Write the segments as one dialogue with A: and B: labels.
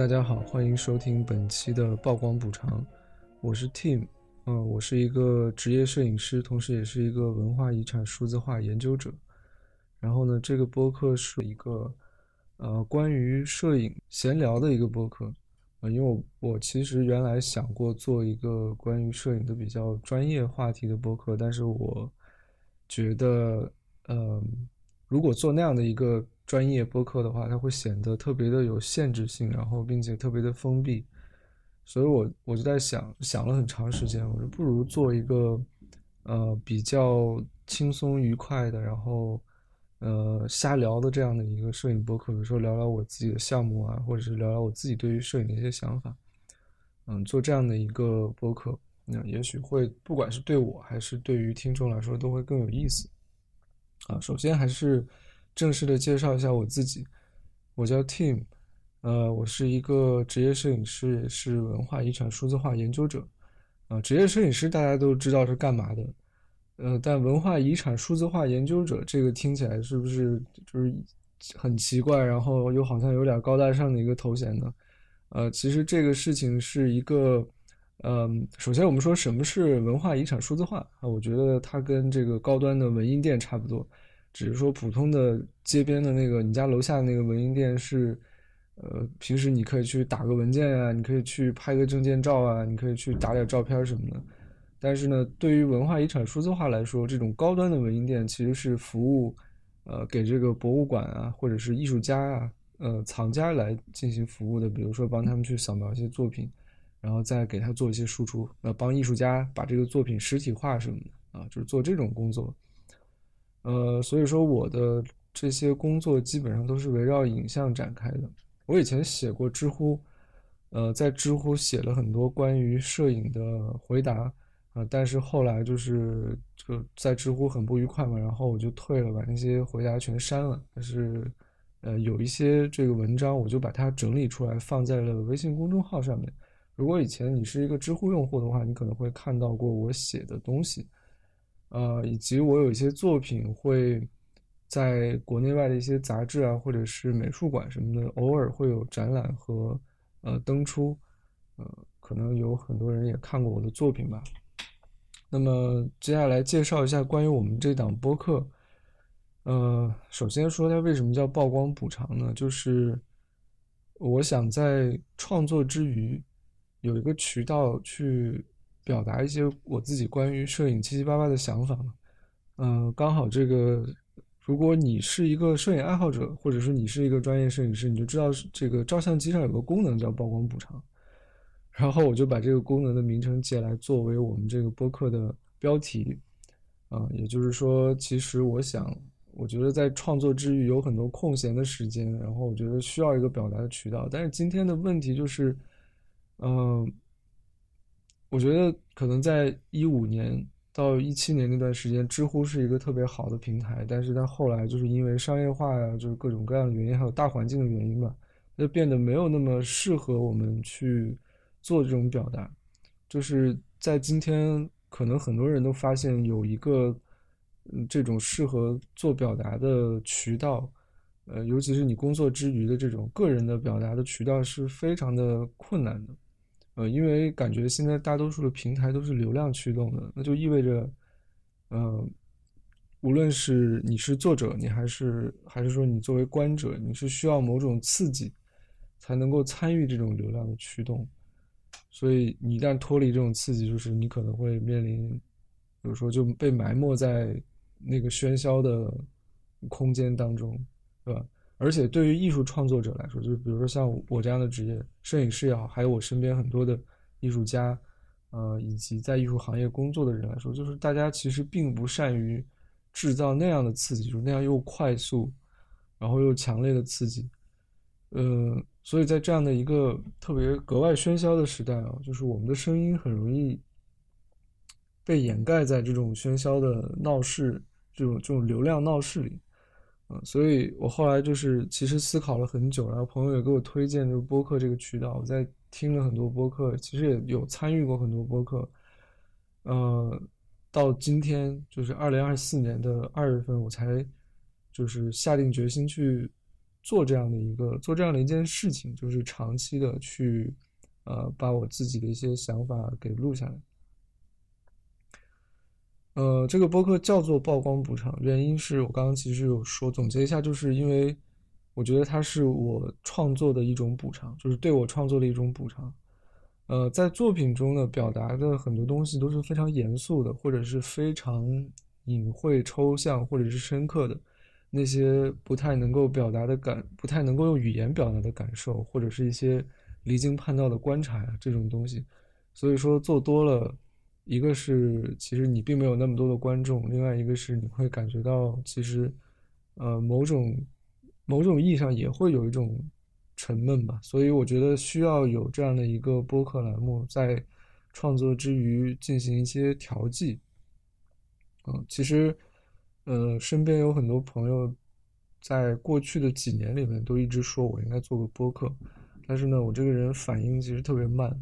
A: 大家好，欢迎收听本期的曝光补偿，我是 Tim，嗯，我是一个职业摄影师，同时也是一个文化遗产数字化研究者。然后呢，这个播客是一个呃关于摄影闲聊的一个播客，呃，因为我我其实原来想过做一个关于摄影的比较专业话题的播客，但是我觉得，呃，如果做那样的一个专业播客的话，它会显得特别的有限制性，然后并且特别的封闭，所以我我就在想，想了很长时间，我说不如做一个呃比较轻松愉快的，然后。呃，瞎聊的这样的一个摄影博客，比如说聊聊我自己的项目啊，或者是聊聊我自己对于摄影的一些想法，嗯，做这样的一个博客，那也许会不管是对我还是对于听众来说都会更有意思。啊，首先还是正式的介绍一下我自己，我叫 Tim，呃，我是一个职业摄影师，也是文化遗产数字化研究者。啊，职业摄影师大家都知道是干嘛的。呃，但文化遗产数字化研究者这个听起来是不是就是很奇怪，然后又好像有点高大上的一个头衔呢？呃，其实这个事情是一个，嗯，首先我们说什么是文化遗产数字化啊？我觉得它跟这个高端的文印店差不多，只是说普通的街边的那个你家楼下那个文印店是，呃，平时你可以去打个文件啊，你可以去拍个证件照啊，你可以去打点照片什么的。但是呢，对于文化遗产数字化来说，这种高端的文印店其实是服务，呃，给这个博物馆啊，或者是艺术家啊，呃，藏家来进行服务的。比如说，帮他们去扫描一些作品，然后再给他做一些输出，呃，帮艺术家把这个作品实体化什么的啊，就是做这种工作。呃，所以说我的这些工作基本上都是围绕影像展开的。我以前写过知乎，呃，在知乎写了很多关于摄影的回答。啊，但是后来就是就在知乎很不愉快嘛，然后我就退了，把那些回答全删了。但是，呃，有一些这个文章，我就把它整理出来，放在了微信公众号上面。如果以前你是一个知乎用户的话，你可能会看到过我写的东西，呃，以及我有一些作品会在国内外的一些杂志啊，或者是美术馆什么的，偶尔会有展览和呃登出，呃，可能有很多人也看过我的作品吧。那么接下来介绍一下关于我们这档播客。呃，首先说它为什么叫曝光补偿呢？就是我想在创作之余有一个渠道去表达一些我自己关于摄影七七八八的想法嘛。嗯，刚好这个，如果你是一个摄影爱好者，或者是你是一个专业摄影师，你就知道这个照相机上有个功能叫曝光补偿。然后我就把这个功能的名称借来作为我们这个播客的标题，啊，也就是说，其实我想，我觉得在创作之余有很多空闲的时间，然后我觉得需要一个表达的渠道。但是今天的问题就是，嗯，我觉得可能在一五年到一七年那段时间，知乎是一个特别好的平台，但是它后来就是因为商业化呀，就是各种各样的原因，还有大环境的原因吧，就变得没有那么适合我们去。做这种表达，就是在今天，可能很多人都发现有一个，嗯，这种适合做表达的渠道，呃，尤其是你工作之余的这种个人的表达的渠道是非常的困难的，呃，因为感觉现在大多数的平台都是流量驱动的，那就意味着，呃，无论是你是作者，你还是还是说你作为观者，你是需要某种刺激，才能够参与这种流量的驱动。所以你一旦脱离这种刺激，就是你可能会面临，比如说就被埋没在那个喧嚣的空间当中，对吧？而且对于艺术创作者来说，就是比如说像我这样的职业，摄影师也好，还有我身边很多的艺术家，呃，以及在艺术行业工作的人来说，就是大家其实并不善于制造那样的刺激，就是那样又快速，然后又强烈的刺激，嗯。所以在这样的一个特别格外喧嚣的时代啊，就是我们的声音很容易被掩盖在这种喧嚣的闹市、这种这种流量闹市里，所以我后来就是其实思考了很久，然后朋友也给我推荐这个播客这个渠道，我在听了很多播客，其实也有参与过很多播客，呃，到今天就是二零二四年的二月份，我才就是下定决心去。做这样的一个做这样的一件事情，就是长期的去呃把我自己的一些想法给录下来。呃，这个播客叫做曝光补偿，原因是我刚刚其实有说总结一下，就是因为我觉得它是我创作的一种补偿，就是对我创作的一种补偿。呃，在作品中呢，表达的很多东西都是非常严肃的，或者是非常隐晦、抽象，或者是深刻的那些不太能够表达的感，不太能够用语言表达的感受，或者是一些离经叛道的观察呀这种东西。所以说做多了，一个是其实你并没有那么多的观众，另外一个是你会感觉到其实，呃，某种某种意义上也会有一种。沉闷吧，所以我觉得需要有这样的一个播客栏目，在创作之余进行一些调剂。嗯，其实，呃，身边有很多朋友，在过去的几年里面都一直说我应该做个播客，但是呢，我这个人反应其实特别慢，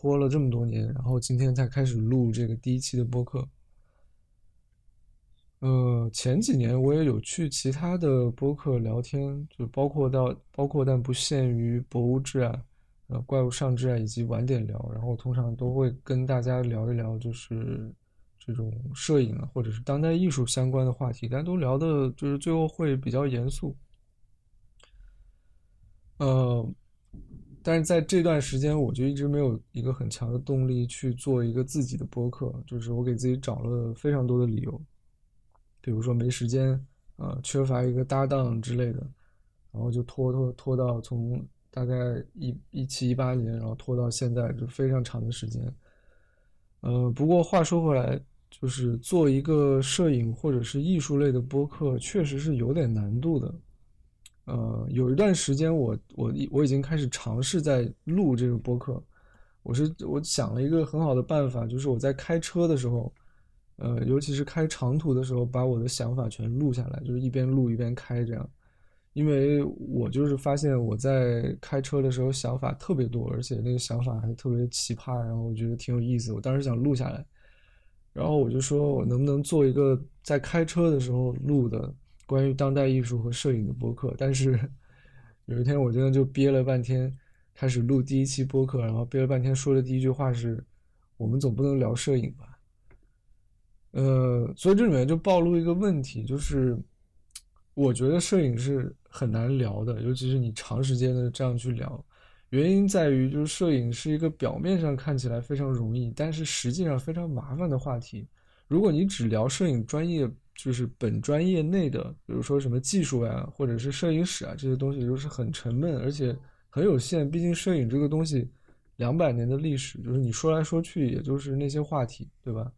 A: 拖了这么多年，然后今天才开始录这个第一期的播客。呃，前几年我也有去其他的播客聊天，就包括到包括但不限于博物志啊，呃，怪物上志啊，以及晚点聊。然后通常都会跟大家聊一聊，就是这种摄影啊，或者是当代艺术相关的话题，但都聊的就是最后会比较严肃。呃，但是在这段时间，我就一直没有一个很强的动力去做一个自己的播客，就是我给自己找了非常多的理由。比如说没时间，呃，缺乏一个搭档之类的，然后就拖拖拖到从大概一一七一八年，然后拖到现在就非常长的时间。呃，不过话说回来，就是做一个摄影或者是艺术类的播客，确实是有点难度的。呃，有一段时间，我我我已经开始尝试在录这个播客。我是我想了一个很好的办法，就是我在开车的时候。呃，尤其是开长途的时候，把我的想法全录下来，就是一边录一边开这样。因为我就是发现我在开车的时候想法特别多，而且那个想法还特别奇葩，然后我觉得挺有意思。我当时想录下来，然后我就说我能不能做一个在开车的时候录的关于当代艺术和摄影的播客。但是 有一天我真的就憋了半天，开始录第一期播客，然后憋了半天说的第一句话是：我们总不能聊摄影吧？呃，所以这里面就暴露一个问题，就是我觉得摄影是很难聊的，尤其是你长时间的这样去聊，原因在于就是摄影是一个表面上看起来非常容易，但是实际上非常麻烦的话题。如果你只聊摄影专业，就是本专业内的，比如说什么技术啊，或者是摄影史啊这些东西，都是很沉闷，而且很有限。毕竟摄影这个东西，两百年的历史，就是你说来说去，也就是那些话题，对吧？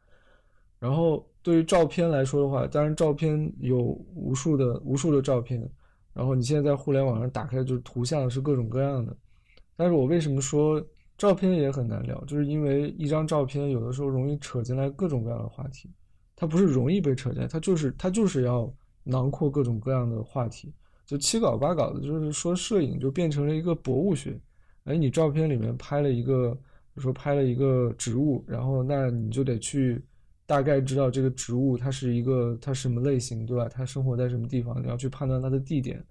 A: 然后对于照片来说的话，当然照片有无数的无数的照片，然后你现在在互联网上打开就是图像是各种各样的，但是我为什么说照片也很难聊，就是因为一张照片有的时候容易扯进来各种各样的话题，它不是容易被扯淡，它就是它就是要囊括各种各样的话题，就七搞八搞的，就是说摄影就变成了一个博物学，哎，你照片里面拍了一个，比如说拍了一个植物，然后那你就得去。大概知道这个植物它是一个它什么类型，对吧？它生活在什么地方？你要去判断它的地点，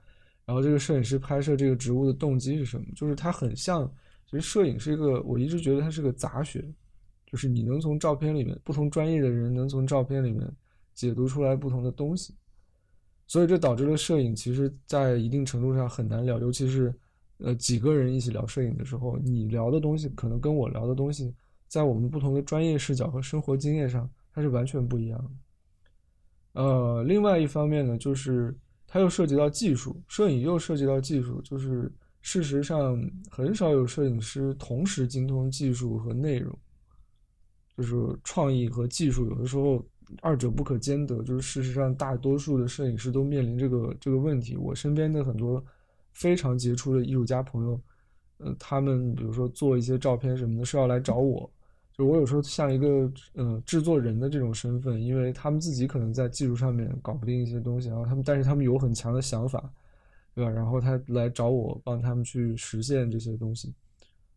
A: 然后这个摄影师拍摄这个植物的动机是什么？就是它很像，其实摄影是一个，我一直觉得它是个杂学，就是你能从照片里面，不同专业的人能从照片里面解读出来不同的东西，所以这导致了摄影其实在一定程度上很难聊，尤其是呃几个人一起聊摄影的时候，你聊的东西可能跟我聊的东西，在我们不同的专业视角和生活经验上。它是完全不一样的，呃，另外一方面呢，就是它又涉及到技术，摄影又涉及到技术，就是事实上很少有摄影师同时精通技术和内容，就是创意和技术有的时候二者不可兼得，就是事实上大多数的摄影师都面临这个这个问题。我身边的很多非常杰出的艺术家朋友，呃，他们比如说做一些照片什么的，是要来找我。就我有时候像一个呃制作人的这种身份，因为他们自己可能在技术上面搞不定一些东西，然后他们但是他们有很强的想法，对吧？然后他来找我帮他们去实现这些东西。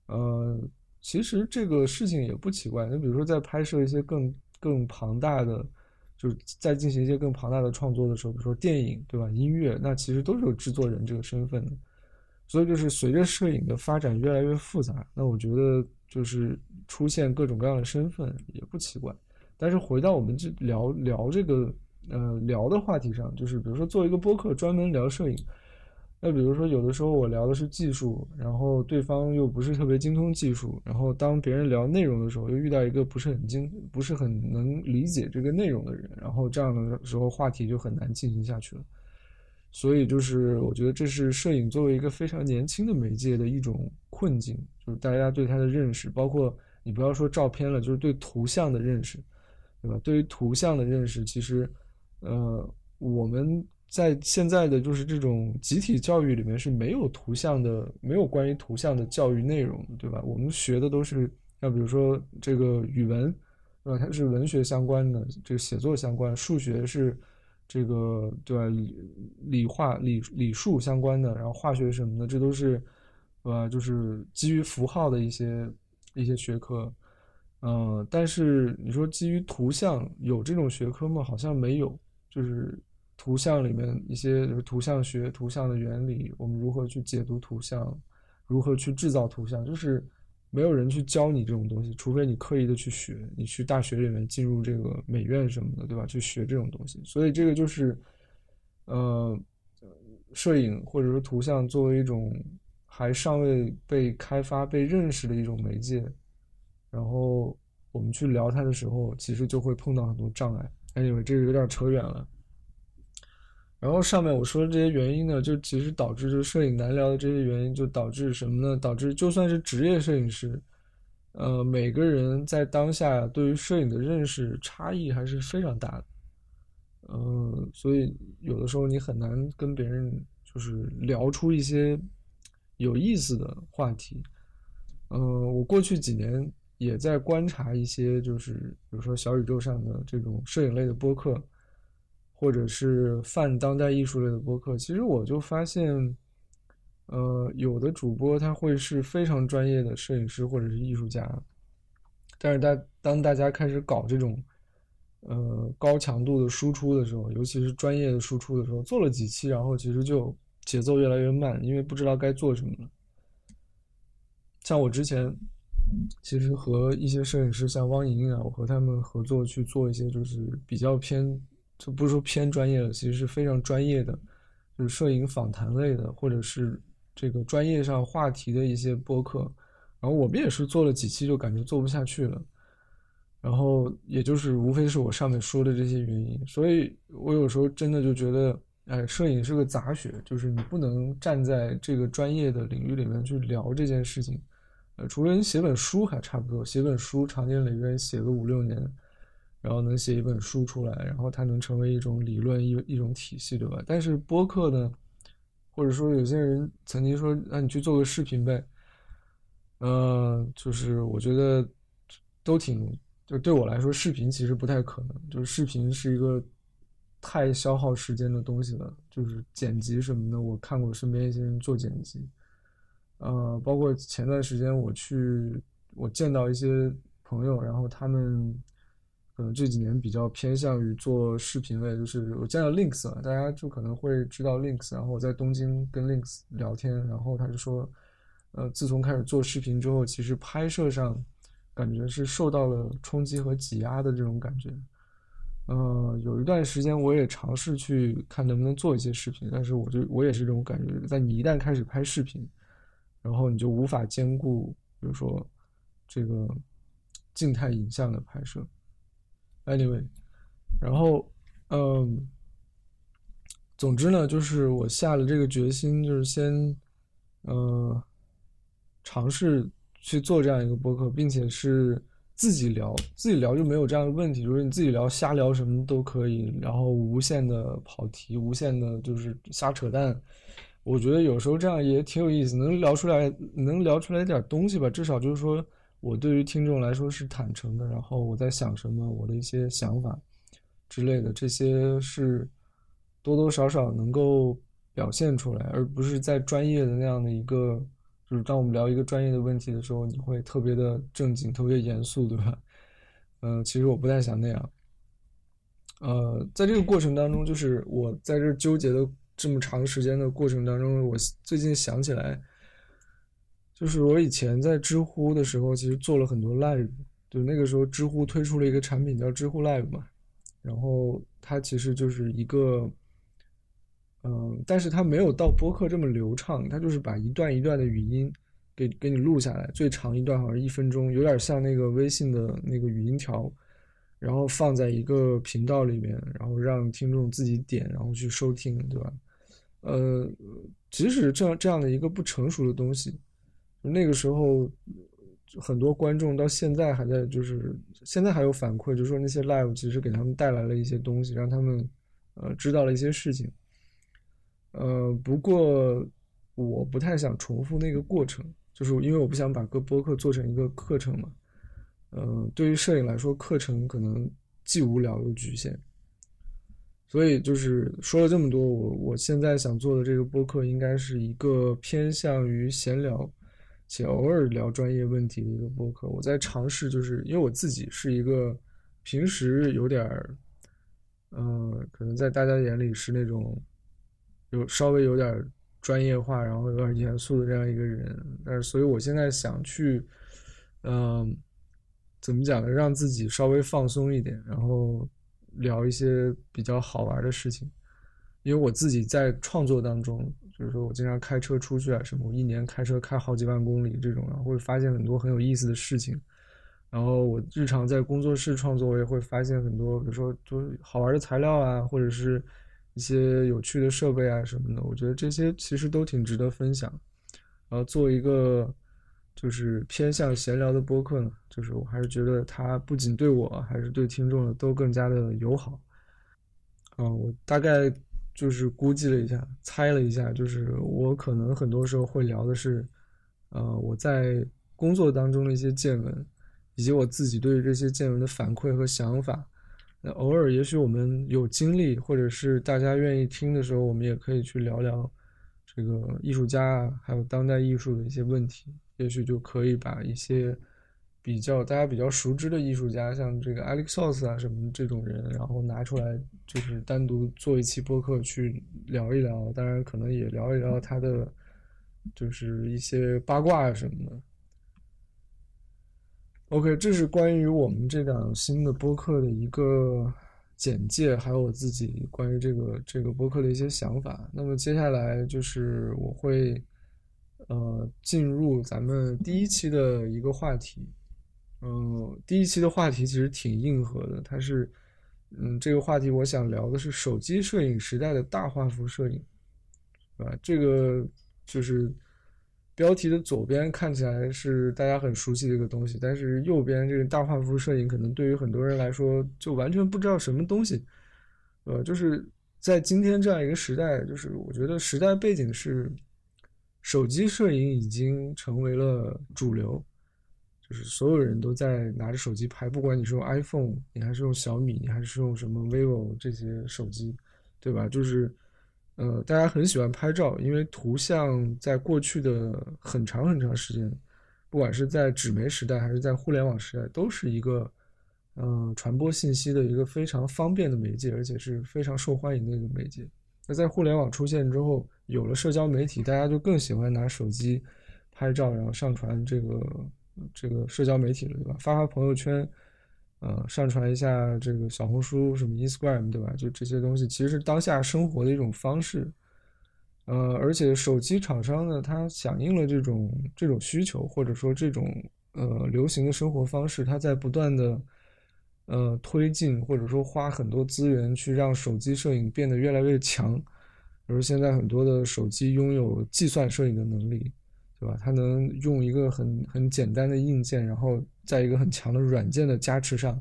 A: 呃，其实这个事情也不奇怪。你比如说在拍摄一些更更庞大的就是在进行一些更庞大的创作的时候，比如说电影，对吧？音乐，那其实都是有制作人这个身份的。所以就是随着摄影的发展越来越复杂，那我觉得就是出现各种各样的身份也不奇怪。但是回到我们这聊聊这个呃聊的话题上，就是比如说做一个播客专门聊摄影。那比如说，有的时候我聊的是技术，然后对方又不是特别精通技术，然后当别人聊内容的时候，又遇到一个不是很精、不是很能理解这个内容的人，然后这样的时候话题就很难进行下去了。所以就是我觉得这是摄影作为一个非常年轻的媒介的一种困境，就是大家对它的认识，包括你不要说照片了，就是对图像的认识，对吧？对于图像的认识，其实，呃，我们。在现在的就是这种集体教育里面是没有图像的，没有关于图像的教育内容，对吧？我们学的都是，像比如说这个语文，对吧？它是文学相关的，这个写作相关；数学是这个，对吧？理化、理理数相关的，然后化学什么的，这都是，呃，就是基于符号的一些一些学科。嗯，但是你说基于图像有这种学科吗？好像没有，就是。图像里面一些就是图像学、图像的原理，我们如何去解读图像，如何去制造图像，就是没有人去教你这种东西，除非你刻意的去学，你去大学里面进入这个美院什么的，对吧？去学这种东西。所以这个就是，呃，摄影或者说图像作为一种还尚未被开发、被认识的一种媒介，然后我们去聊它的时候，其实就会碰到很多障碍。Anyway，这个有点扯远了。然后上面我说的这些原因呢，就其实导致就摄影难聊的这些原因，就导致什么呢？导致就算是职业摄影师，呃，每个人在当下对于摄影的认识差异还是非常大的，嗯，所以有的时候你很难跟别人就是聊出一些有意思的话题。嗯，我过去几年也在观察一些，就是比如说小宇宙上的这种摄影类的播客。或者是泛当代艺术类的播客，其实我就发现，呃，有的主播他会是非常专业的摄影师或者是艺术家，但是大当大家开始搞这种，呃，高强度的输出的时候，尤其是专业的输出的时候，做了几期，然后其实就节奏越来越慢，因为不知道该做什么了。像我之前，其实和一些摄影师，像汪莹啊，我和他们合作去做一些就是比较偏。就不是说偏专业的，其实是非常专业的，就是摄影访谈类的，或者是这个专业上话题的一些播客。然后我们也是做了几期，就感觉做不下去了。然后也就是无非是我上面说的这些原因。所以我有时候真的就觉得，哎，摄影是个杂学，就是你不能站在这个专业的领域里面去聊这件事情。呃，除了你写本书还差不多，写本书长年累月写个五六年。然后能写一本书出来，然后它能成为一种理论，一一种体系，对吧？但是播客呢，或者说有些人曾经说，那你去做个视频呗，呃，就是我觉得都挺，就对我来说，视频其实不太可能，就是视频是一个太消耗时间的东西了，就是剪辑什么的，我看过身边一些人做剪辑，呃，包括前段时间我去，我见到一些朋友，然后他们。可能这几年比较偏向于做视频类，就是我见到 Links 了，大家就可能会知道 Links。然后我在东京跟 Links 聊天，然后他就说，呃，自从开始做视频之后，其实拍摄上感觉是受到了冲击和挤压的这种感觉。呃，有一段时间我也尝试去看能不能做一些视频，但是我就我也是这种感觉，在你一旦开始拍视频，然后你就无法兼顾，比如说这个静态影像的拍摄。Anyway，然后，嗯，总之呢，就是我下了这个决心，就是先，呃，尝试去做这样一个播客，并且是自己聊，自己聊就没有这样的问题，就是你自己聊，瞎聊什么都可以，然后无限的跑题，无限的就是瞎扯淡。我觉得有时候这样也挺有意思，能聊出来，能聊出来一点东西吧，至少就是说。我对于听众来说是坦诚的，然后我在想什么，我的一些想法之类的，这些是多多少少能够表现出来，而不是在专业的那样的一个，就是当我们聊一个专业的问题的时候，你会特别的正经、特别严肃，对吧？嗯，其实我不太想那样。呃，在这个过程当中，就是我在这纠结的这么长时间的过程当中，我最近想起来，就是我以前在知乎的时候，其实做了很多 live，就那个时候知乎推出了一个产品叫知乎 live 嘛，然后它其实就是一个，嗯，但是它没有到播客这么流畅，它就是把一段一段的语音给给你录下来，最长一段好像一分钟，有点像那个微信的那个语音条。然后放在一个频道里面，然后让听众自己点，然后去收听，对吧？呃，即使这样这样的一个不成熟的东西，那个时候很多观众到现在还在，就是现在还有反馈，就说那些 live 其实给他们带来了一些东西，让他们呃知道了一些事情。呃，不过我不太想重复那个过程，就是因为我不想把个播客做成一个课程嘛。嗯，对于摄影来说，课程可能既无聊又局限，所以就是说了这么多，我我现在想做的这个播客，应该是一个偏向于闲聊，且偶尔聊专业问题的一个播客。我在尝试，就是因为我自己是一个平时有点儿，嗯，可能在大家眼里是那种有稍微有点专业化，然后有点严肃的这样一个人，但是，所以我现在想去，嗯。怎么讲呢？让自己稍微放松一点，然后聊一些比较好玩的事情。因为我自己在创作当中，就是说我经常开车出去啊什么，我一年开车开好几万公里这种，然后会发现很多很有意思的事情。然后我日常在工作室创作，我也会发现很多，比如说就是好玩的材料啊，或者是一些有趣的设备啊什么的。我觉得这些其实都挺值得分享。然后做一个。就是偏向闲聊的播客呢，就是我还是觉得它不仅对我，还是对听众的都更加的友好。啊，我大概就是估计了一下，猜了一下，就是我可能很多时候会聊的是，呃，我在工作当中的一些见闻，以及我自己对于这些见闻的反馈和想法。那偶尔也许我们有精力，或者是大家愿意听的时候，我们也可以去聊聊这个艺术家啊还有当代艺术的一些问题。也许就可以把一些比较大家比较熟知的艺术家，像这个 Alex Soss 啊什么这种人，然后拿出来就是单独做一期播客去聊一聊。当然，可能也聊一聊他的就是一些八卦什么的。OK，这是关于我们这档新的播客的一个简介，还有我自己关于这个这个播客的一些想法。那么接下来就是我会。呃，进入咱们第一期的一个话题，嗯，第一期的话题其实挺硬核的，它是，嗯，这个话题我想聊的是手机摄影时代的大画幅摄影，对吧？这个就是标题的左边看起来是大家很熟悉的一个东西，但是右边这个大画幅摄影可能对于很多人来说就完全不知道什么东西，呃，就是在今天这样一个时代，就是我觉得时代背景是。手机摄影已经成为了主流，就是所有人都在拿着手机拍，不管你是用 iPhone，你还是用小米，你还是用什么 vivo 这些手机，对吧？就是，呃，大家很喜欢拍照，因为图像在过去的很长很长时间，不管是在纸媒时代还是在互联网时代，都是一个，嗯，传播信息的一个非常方便的媒介，而且是非常受欢迎的一个媒介。那在互联网出现之后，有了社交媒体，大家就更喜欢拿手机拍照，然后上传这个这个社交媒体了，对吧？发发朋友圈，呃，上传一下这个小红书什么 Instagram，对吧？就这些东西，其实是当下生活的一种方式。呃，而且手机厂商呢，它响应了这种这种需求，或者说这种呃流行的生活方式，它在不断的。呃，推进或者说花很多资源去让手机摄影变得越来越强，比如现在很多的手机拥有计算摄影的能力，对吧？它能用一个很很简单的硬件，然后在一个很强的软件的加持上，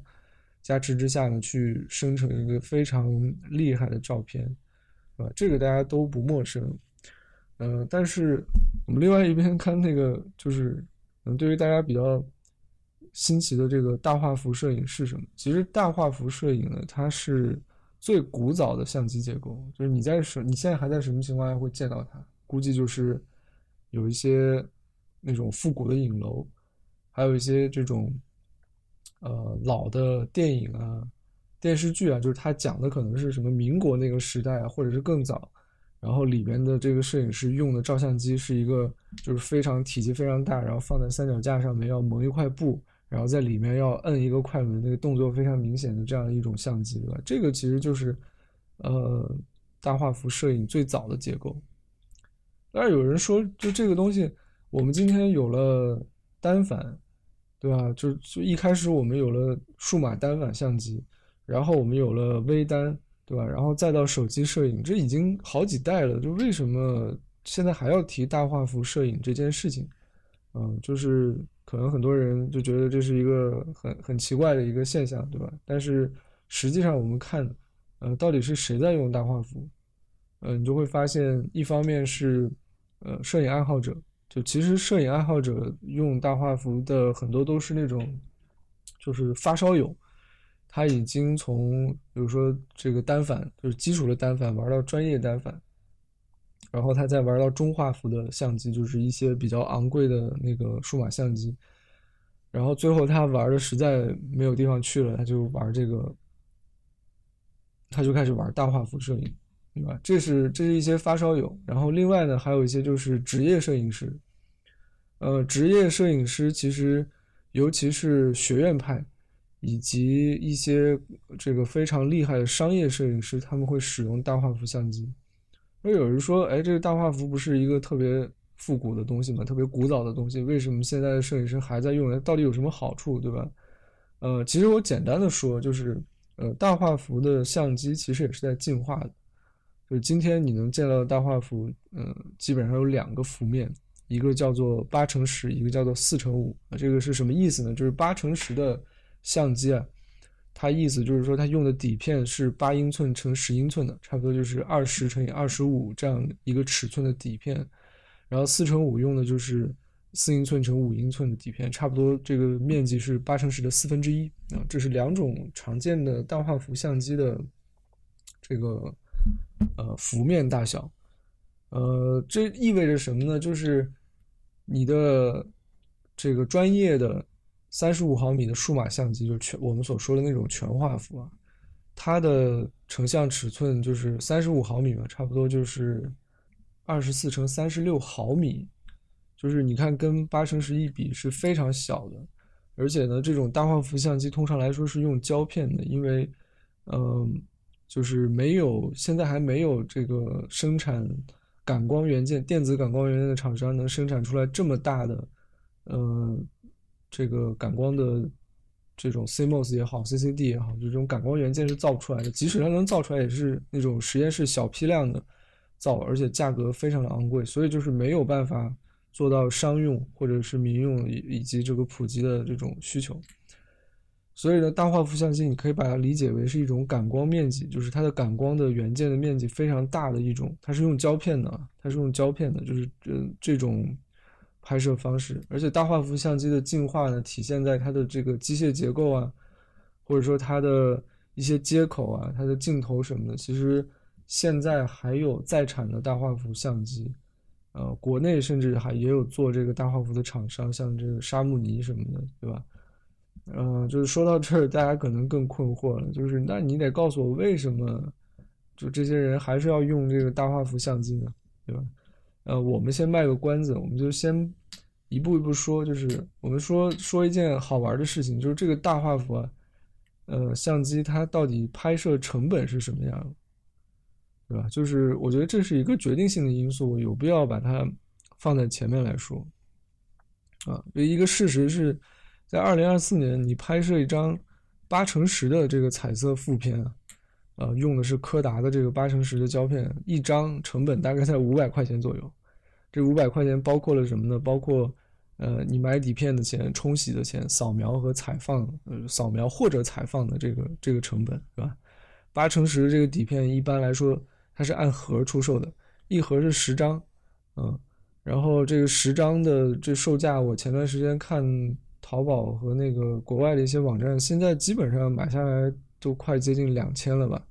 A: 加持之下呢，去生成一个非常厉害的照片，啊，这个大家都不陌生。呃，但是我们另外一边看那个，就是嗯，对于大家比较。新奇的这个大画幅摄影是什么？其实大画幅摄影呢，它是最古早的相机结构。就是你在什，你现在还在什么情况下会见到它？估计就是有一些那种复古的影楼，还有一些这种呃老的电影啊，电视剧啊，就是它讲的可能是什么民国那个时代啊，或者是更早，然后里边的这个摄影师用的照相机是一个就是非常体积非常大，然后放在三脚架上面要蒙一块布，然后在里面要摁一个快门，那个动作非常明显的这样一种相机，对吧？这个其实就是呃大画幅摄影最早的结构。但是有人说，就这个东西，我们今天有了单反，对吧？就就一开始我们有了数码单反相机，然后我们有了微单，对吧？然后再到手机摄影，这已经好几代了。就为什么现在还要提大画幅摄影这件事情？嗯，就是可能很多人就觉得这是一个很很奇怪的一个现象，对吧？但是实际上我们看，呃，到底是谁在用大画幅？嗯，你就会发现，一方面是。呃，摄影爱好者就其实摄影爱好者用大画幅的很多都是那种，就是发烧友，他已经从比如说这个单反就是基础的单反玩到专业单反，然后他再玩到中画幅的相机，就是一些比较昂贵的那个数码相机，然后最后他玩的实在没有地方去了，他就玩这个，他就开始玩大画幅摄影。对吧？这是这是一些发烧友，然后另外呢，还有一些就是职业摄影师。呃，职业摄影师其实，尤其是学院派，以及一些这个非常厉害的商业摄影师，他们会使用大画幅相机。那有人说，哎，这个大画幅不是一个特别复古的东西吗？特别古早的东西，为什么现在的摄影师还在用？到底有什么好处，对吧？呃，其实我简单的说，就是呃，大画幅的相机其实也是在进化的。就今天你能见到的大画幅，嗯，基本上有两个幅面，一个叫做八乘十，一个叫做四乘五。这个是什么意思呢？就是八乘十的相机啊，它意思就是说它用的底片是八英寸乘十英寸的，差不多就是二十乘以二十五这样一个尺寸的底片。然后四乘五用的就是四英寸乘五英寸的底片，差不多这个面积是八乘十的四分之一。啊，这是两种常见的大画幅相机的这个。呃，幅面大小，呃，这意味着什么呢？就是你的这个专业的三十五毫米的数码相机，就是全我们所说的那种全画幅啊，它的成像尺寸就是三十五毫米嘛，差不多就是二十四乘三十六毫米，就是你看跟八乘十一比是非常小的，而且呢，这种大画幅相机通常来说是用胶片的，因为，嗯。就是没有，现在还没有这个生产感光元件、电子感光元件的厂商能生产出来这么大的，呃，这个感光的这种 CMOS 也好、CCD 也好，就这种感光元件是造不出来的。即使它能造出来，也是那种实验室小批量的造，而且价格非常的昂贵，所以就是没有办法做到商用或者是民用以以及这个普及的这种需求。所以呢，大画幅相机你可以把它理解为是一种感光面积，就是它的感光的元件的面积非常大的一种。它是用胶片的，它是用胶片的，就是这这种拍摄方式。而且大画幅相机的进化呢，体现在它的这个机械结构啊，或者说它的一些接口啊，它的镜头什么的。其实现在还有在产的大画幅相机，呃，国内甚至还也有做这个大画幅的厂商，像这个沙姆尼什么的，对吧？嗯，就是说到这儿，大家可能更困惑了，就是那你得告诉我为什么，就这些人还是要用这个大画幅相机呢，对吧？呃，我们先卖个关子，我们就先一步一步说，就是我们说说一件好玩的事情，就是这个大画幅啊，呃，相机它到底拍摄成本是什么样，对吧？就是我觉得这是一个决定性的因素，有必要把它放在前面来说，啊，一个事实是。在二零二四年，你拍摄一张八乘十的这个彩色负片啊，呃，用的是柯达的这个八乘十的胶片，一张成本大概在五百块钱左右。这五百块钱包括了什么呢？包括呃，你买底片的钱、冲洗的钱、扫描和采放，呃，扫描或者采放的这个这个成本，是吧？八乘十这个底片一般来说它是按盒出售的，一盒是十张，嗯，然后这个十张的这售价，我前段时间看。淘宝和那个国外的一些网站，现在基本上买下来都快接近两千了吧？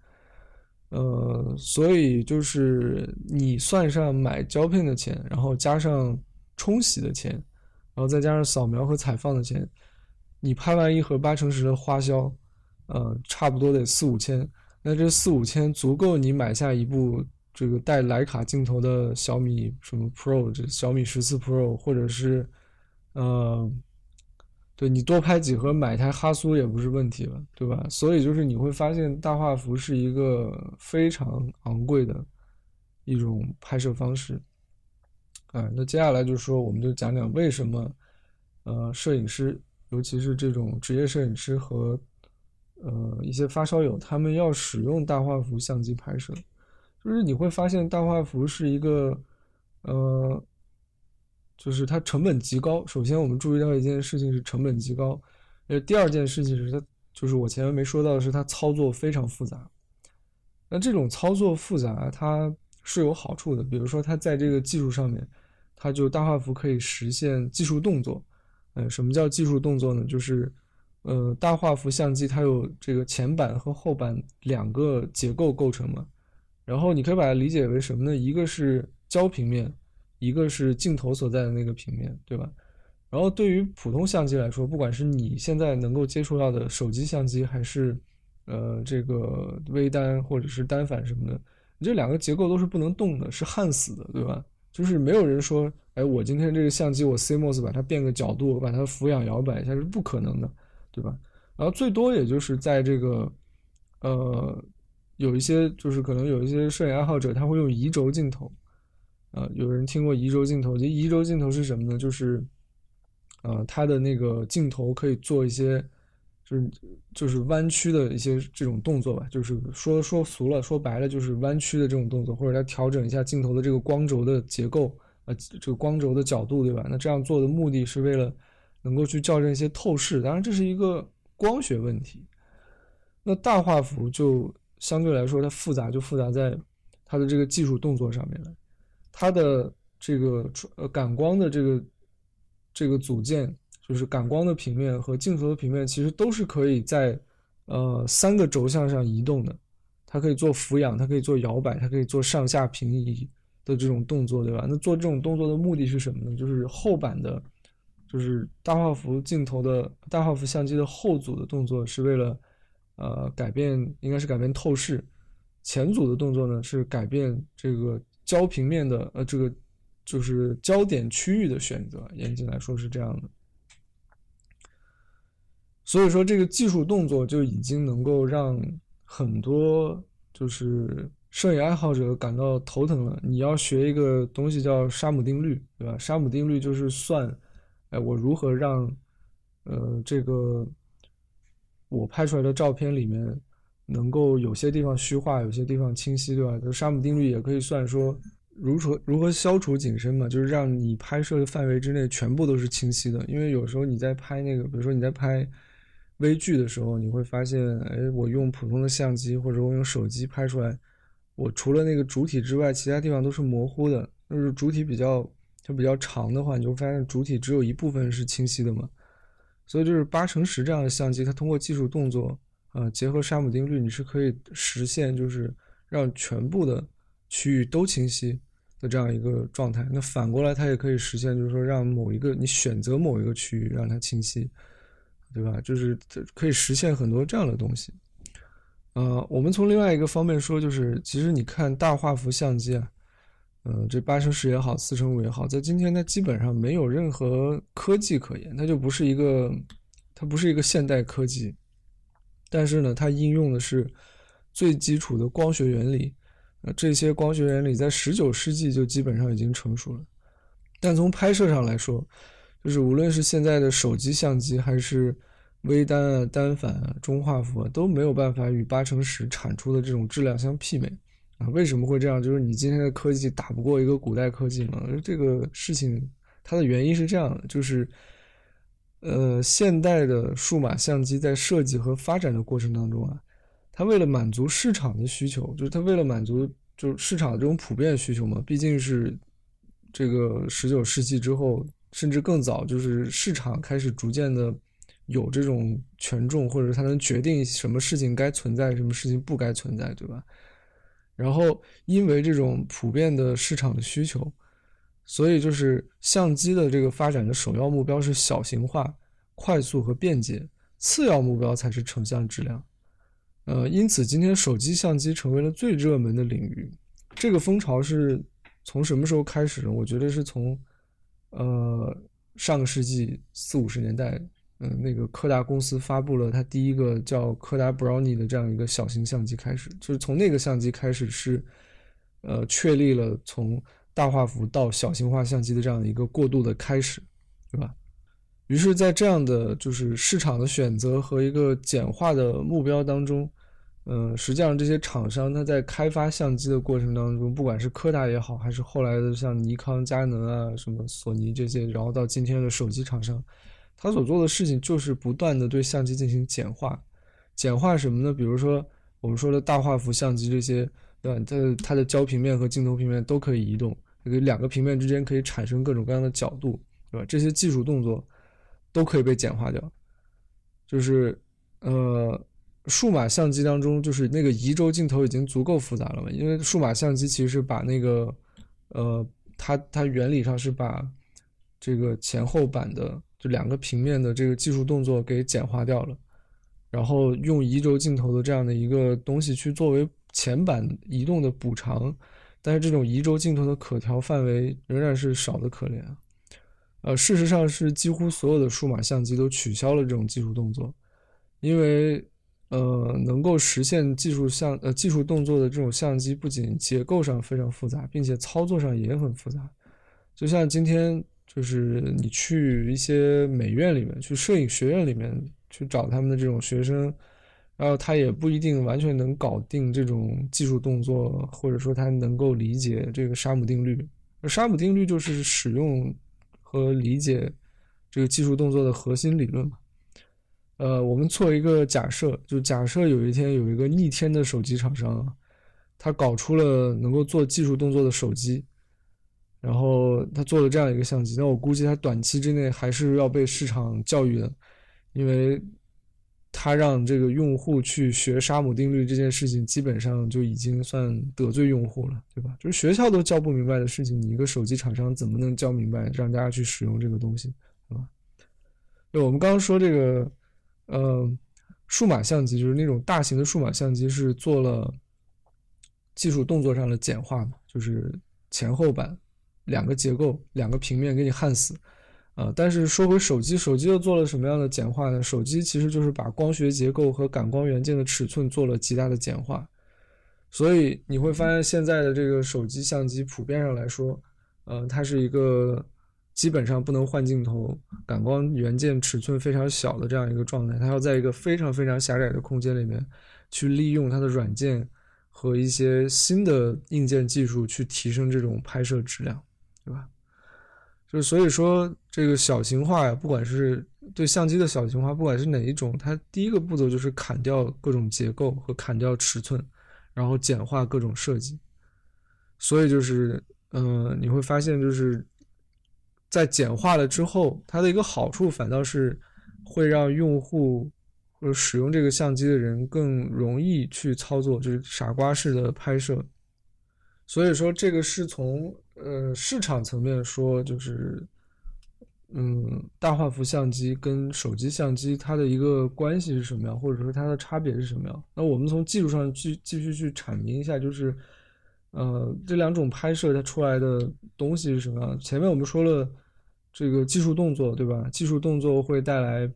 A: 呃，所以就是你算上买胶片的钱，然后加上冲洗的钱，然后再加上扫描和采放的钱，你拍完一盒八乘十的花销，呃，差不多得四五千。那这四五千足够你买下一部这个带徕卡镜头的小米什么 Pro，这小米十四 Pro，或者是，呃，对你多拍几盒买台哈苏也不是问题了，对吧？所以就是你会发现大画幅是一个非常昂贵的一种拍摄方式。啊，那接下来就是说，我们就讲讲为什么，呃，摄影师，尤其是这种职业摄影师和，呃，一些发烧友，他们要使用大画幅相机拍摄，就是你会发现大画幅是一个，呃，就是它成本极高。首先，我们注意到一件事情是成本极高，呃，第二件事情是它，就是我前面没说到的是它操作非常复杂。那这种操作复杂，它是有好处的，比如说它在这个技术上面。它就大画幅可以实现技术动作，嗯，什么叫技术动作呢？就是，呃，大画幅相机它有这个前板和后板两个结构构成嘛，然后你可以把它理解为什么呢？一个是焦平面，一个是镜头所在的那个平面，对吧？然后对于普通相机来说，不管是你现在能够接触到的手机相机，还是呃这个微单或者是单反什么的，你这两个结构都是不能动的，是焊死的，对吧？就是没有人说，哎，我今天这个相机，我 CMOS 把它变个角度，我把它俯仰摇摆一下是不可能的，对吧？然后最多也就是在这个，呃，有一些就是可能有一些摄影爱好者他会用移轴镜头，啊，有人听过移轴镜头？这移轴镜头是什么呢？就是，呃，它的那个镜头可以做一些。就是就是弯曲的一些这种动作吧，就是说说俗了，说白了就是弯曲的这种动作，或者来调整一下镜头的这个光轴的结构，呃，这个光轴的角度，对吧？那这样做的目的是为了能够去校正一些透视，当然这是一个光学问题。那大画幅就相对来说它复杂，就复杂在它的这个技术动作上面了，它的这个呃感光的这个这个组件。就是感光的平面和镜头的平面其实都是可以在，呃三个轴向上移动的，它可以做俯仰，它可以做摇摆，它可以做上下平移的这种动作，对吧？那做这种动作的目的是什么呢？就是后板的，就是大画幅镜头的大画幅相机的后组的动作是为了，呃改变应该是改变透视，前组的动作呢是改变这个焦平面的呃这个就是焦点区域的选择，严谨来说是这样的。所以说，这个技术动作就已经能够让很多就是摄影爱好者感到头疼了。你要学一个东西叫沙姆定律，对吧？沙姆定律就是算，哎，我如何让，呃，这个我拍出来的照片里面能够有些地方虚化，有些地方清晰，对吧？就沙姆定律也可以算说，如何如何消除景深嘛，就是让你拍摄的范围之内全部都是清晰的。因为有时候你在拍那个，比如说你在拍。微距的时候，你会发现，哎，我用普通的相机或者我用手机拍出来，我除了那个主体之外，其他地方都是模糊的。就是主体比较它比较长的话，你就发现主体只有一部分是清晰的嘛。所以就是八乘十这样的相机，它通过技术动作，呃，结合沙姆定律，你是可以实现就是让全部的区域都清晰的这样一个状态。那反过来，它也可以实现，就是说让某一个你选择某一个区域让它清晰。对吧？就是可以实现很多这样的东西。呃，我们从另外一个方面说，就是其实你看大画幅相机啊，嗯，这八乘十也好，四乘五也好，在今天它基本上没有任何科技可言，它就不是一个，它不是一个现代科技。但是呢，它应用的是最基础的光学原理。呃，这些光学原理在十九世纪就基本上已经成熟了。但从拍摄上来说，就是无论是现在的手机相机，还是微单啊、单反啊、中画幅啊，都没有办法与八乘十产出的这种质量相媲美啊。为什么会这样？就是你今天的科技打不过一个古代科技嘛。这个事情它的原因是这样的，就是呃，现代的数码相机在设计和发展的过程当中啊，它为了满足市场的需求，就是它为了满足就是市场这种普遍需求嘛，毕竟是这个十九世纪之后。甚至更早，就是市场开始逐渐的有这种权重，或者它能决定什么事情该存在，什么事情不该存在，对吧？然后因为这种普遍的市场的需求，所以就是相机的这个发展的首要目标是小型化、快速和便捷，次要目标才是成像质量。呃，因此今天手机相机成为了最热门的领域。这个风潮是从什么时候开始的？我觉得是从呃上个世纪四五十年代，嗯，那个柯达公司发布了它第一个叫柯达 Brownie 的这样一个小型相机开始，就是从那个相机开始是呃确立了从大画幅到小型化相机的这样一个过渡的开始，对吧？于是，在这样的就是市场的选择和一个简化的目标当中，嗯，实际上这些厂商他在开发相机的过程当中，不管是柯达也好，还是后来的像尼康、佳能啊、什么索尼这些，然后到今天的手机厂商，他所做的事情就是不断的对相机进行简化。简化什么呢？比如说我们说的大画幅相机这些，对吧？它的它的焦平面和镜头平面都可以移动，两个平面之间可以产生各种各样的角度，对吧？这些技术动作。都可以被简化掉，就是，呃，数码相机当中，就是那个移轴镜头已经足够复杂了嘛？因为数码相机其实把那个，呃，它它原理上是把这个前后板的就两个平面的这个技术动作给简化掉了，然后用移轴镜头的这样的一个东西去作为前板移动的补偿，但是这种移轴镜头的可调范围仍然是少的可怜。呃，事实上是几乎所有的数码相机都取消了这种技术动作，因为呃，能够实现技术相呃技术动作的这种相机，不仅结构上非常复杂，并且操作上也很复杂。就像今天，就是你去一些美院里面，去摄影学院里面去找他们的这种学生，然后他也不一定完全能搞定这种技术动作，或者说他能够理解这个沙姆定律。沙姆定律就是使用。和理解这个技术动作的核心理论嘛？呃，我们做一个假设，就假设有一天有一个逆天的手机厂商，他搞出了能够做技术动作的手机，然后他做了这样一个相机，那我估计他短期之内还是要被市场教育的，因为。他让这个用户去学沙姆定律这件事情，基本上就已经算得罪用户了，对吧？就是学校都教不明白的事情，你一个手机厂商怎么能教明白，让大家去使用这个东西，对吧？对，我们刚刚说这个，呃，数码相机就是那种大型的数码相机，是做了技术动作上的简化嘛？就是前后板两个结构、两个平面给你焊死。啊，但是说回手机，手机又做了什么样的简化呢？手机其实就是把光学结构和感光元件的尺寸做了极大的简化，所以你会发现现在的这个手机相机普遍上来说，呃，它是一个基本上不能换镜头、感光元件尺寸非常小的这样一个状态，它要在一个非常非常狭窄的空间里面去利用它的软件和一些新的硬件技术去提升这种拍摄质量，对吧？就是所以说，这个小型化呀，不管是对相机的小型化，不管是哪一种，它第一个步骤就是砍掉各种结构和砍掉尺寸，然后简化各种设计。所以就是，嗯，你会发现，就是在简化了之后，它的一个好处反倒是会让用户或者使用这个相机的人更容易去操作，就是傻瓜式的拍摄。所以说，这个是从。呃，市场层面说，就是，嗯，大画幅相机跟手机相机它的一个关系是什么样，或者说它的差别是什么样？那我们从技术上去继续去阐明一下，就是，呃，这两种拍摄它出来的东西是什么样？前面我们说了这个技术动作，对吧？技术动作会带来，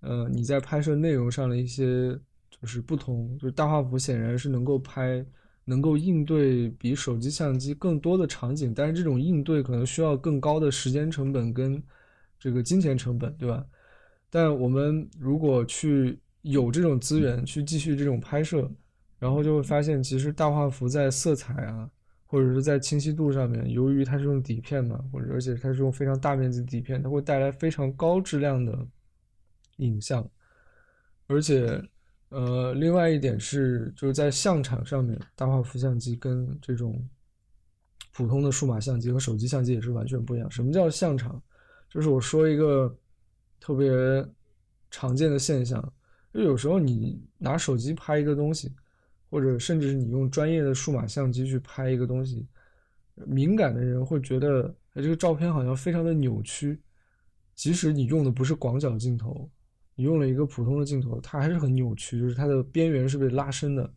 A: 呃，你在拍摄内容上的一些就是不同，就是大画幅显然是能够拍。能够应对比手机相机更多的场景，但是这种应对可能需要更高的时间成本跟这个金钱成本，对吧？但我们如果去有这种资源去继续这种拍摄，然后就会发现，其实大画幅在色彩啊，或者是在清晰度上面，由于它是用底片嘛，或者而且它是用非常大面积底片，它会带来非常高质量的影像，而且。呃，另外一点是，就是在相场上面，大画幅相机跟这种普通的数码相机和手机相机也是完全不一样。什么叫相场？就是我说一个特别常见的现象，就有时候你拿手机拍一个东西，或者甚至是你用专业的数码相机去拍一个东西，敏感的人会觉得，哎，这个照片好像非常的扭曲，即使你用的不是广角镜头。你用了一个普通的镜头，它还是很扭曲，就是它的边缘是被拉伸的，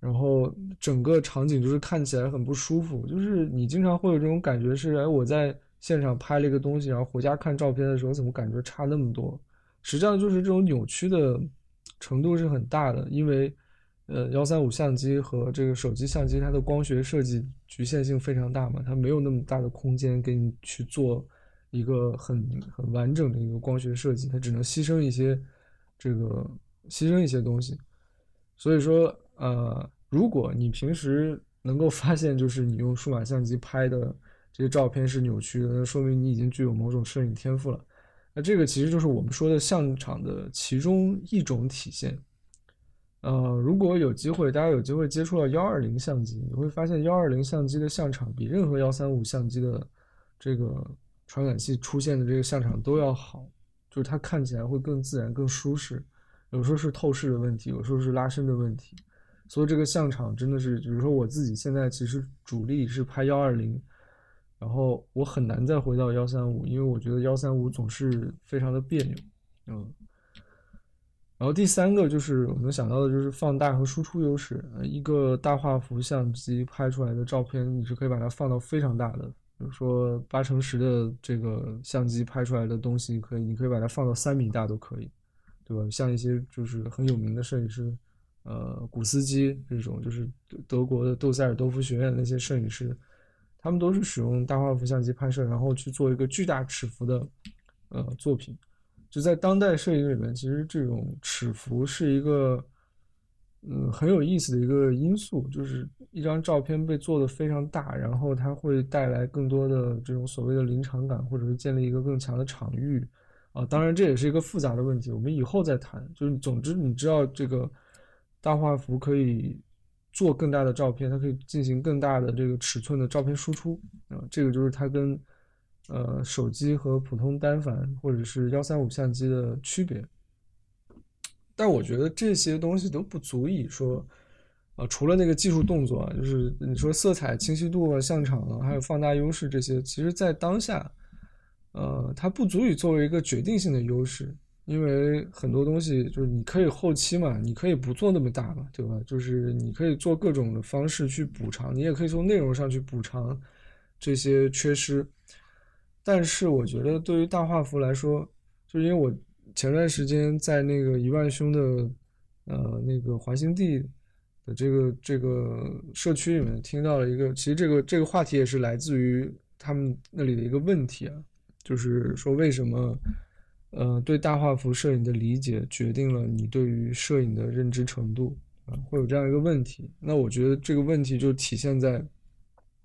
A: 然后整个场景就是看起来很不舒服，就是你经常会有这种感觉是，哎，我在现场拍了一个东西，然后回家看照片的时候，怎么感觉差那么多？实际上就是这种扭曲的程度是很大的，因为。呃，幺三五相机和这个手机相机，它的光学设计局限性非常大嘛，它没有那么大的空间给你去做一个很很完整的一个光学设计，它只能牺牲一些这个牺牲一些东西。所以说，呃，如果你平时能够发现，就是你用数码相机拍的这些照片是扭曲的，那说明你已经具有某种摄影天赋了。那这个其实就是我们说的相场的其中一种体现。呃，如果有机会，大家有机会接触到幺二零相机，你会发现幺二零相机的相场比任何幺三五相机的这个传感器出现的这个相场都要好，就是它看起来会更自然、更舒适。有时候是透视的问题，有时候是拉伸的问题，所以这个相场真的是，比如说我自己现在其实主力是拍幺二零，然后我很难再回到幺三五，因为我觉得幺三五总是非常的别扭，嗯。然后第三个就是我们想到的，就是放大和输出优势。一个大画幅相机拍出来的照片，你是可以把它放到非常大的，比如说八乘十的这个相机拍出来的东西，可以，你可以把它放到三米大都可以，对吧？像一些就是很有名的摄影师，呃，古斯基这种，就是德国的窦塞尔多夫学院那些摄影师，他们都是使用大画幅相机拍摄，然后去做一个巨大尺幅的呃作品。就在当代摄影里面，其实这种尺幅是一个，嗯，很有意思的一个因素。就是一张照片被做的非常大，然后它会带来更多的这种所谓的临场感，或者是建立一个更强的场域。啊，当然这也是一个复杂的问题，我们以后再谈。就是总之，你知道这个大画幅可以做更大的照片，它可以进行更大的这个尺寸的照片输出。啊，这个就是它跟。呃，手机和普通单反或者是幺三五相机的区别，但我觉得这些东西都不足以说，呃，除了那个技术动作，就是你说色彩清晰度啊、像场啊，还有放大优势这些，其实在当下，呃，它不足以作为一个决定性的优势，因为很多东西就是你可以后期嘛，你可以不做那么大嘛，对吧？就是你可以做各种的方式去补偿，你也可以从内容上去补偿这些缺失。但是我觉得，对于大画幅来说，就是因为我前段时间在那个一万兄的，呃，那个环形地的这个这个社区里面听到了一个，其实这个这个话题也是来自于他们那里的一个问题啊，就是说为什么，呃，对大画幅摄影的理解决定了你对于摄影的认知程度啊，会有这样一个问题。那我觉得这个问题就体现在，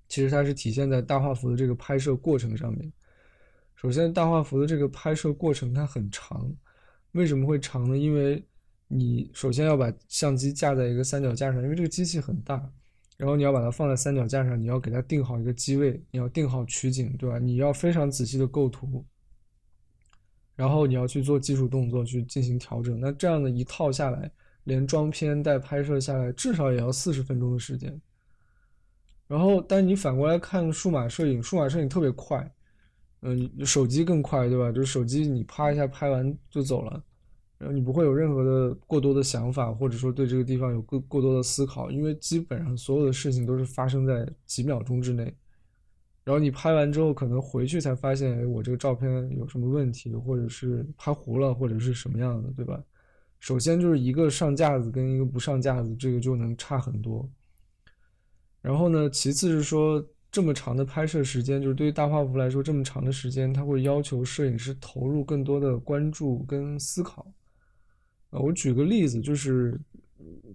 A: 其实它是体现在大画幅的这个拍摄过程上面。首先，大画幅的这个拍摄过程它很长，为什么会长呢？因为你首先要把相机架在一个三脚架上，因为这个机器很大，然后你要把它放在三脚架上，你要给它定好一个机位，你要定好取景，对吧？你要非常仔细的构图，然后你要去做技术动作去进行调整。那这样的一套下来，连装片带拍摄下来，至少也要四十分钟的时间。然后，但你反过来看数码摄影，数码摄影特别快。嗯，手机更快，对吧？就是手机，你啪一下拍完就走了，然后你不会有任何的过多的想法，或者说对这个地方有过过多的思考，因为基本上所有的事情都是发生在几秒钟之内。然后你拍完之后，可能回去才发现，哎，我这个照片有什么问题，或者是拍糊了，或者是什么样的，对吧？首先就是一个上架子跟一个不上架子，这个就能差很多。然后呢，其次是说。这么长的拍摄时间，就是对于大画幅来说，这么长的时间，它会要求摄影师投入更多的关注跟思考。啊，我举个例子，就是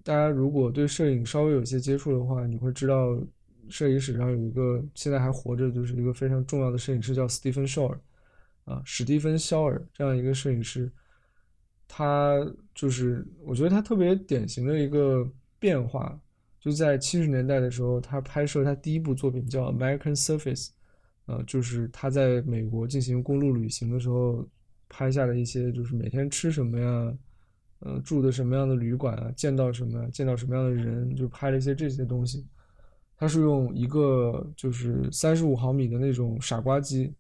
A: 大家如果对摄影稍微有些接触的话，你会知道，摄影史上有一个现在还活着，就是一个非常重要的摄影师，叫斯蒂芬·肖尔，啊，史蒂芬·肖尔这样一个摄影师，他就是我觉得他特别典型的一个变化。就在七十年代的时候，他拍摄他第一部作品叫《American Surface》，呃，就是他在美国进行公路旅行的时候拍下的一些，就是每天吃什么呀，呃，住的什么样的旅馆啊，见到什么，见到什么样的人，就拍了一些这些东西。他是用一个就是三十五毫米的那种傻瓜机，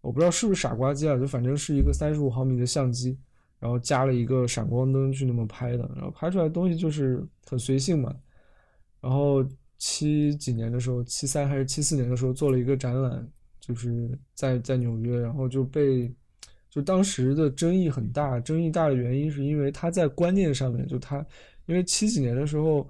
A: 我不知道是不是傻瓜机啊，就反正是一个三十五毫米的相机，然后加了一个闪光灯去那么拍的，然后拍出来的东西就是很随性嘛。然后七几年的时候，七三还是七四年的时候做了一个展览，就是在在纽约，然后就被就当时的争议很大，争议大的原因是因为他在观念上面，就他因为七几年的时候，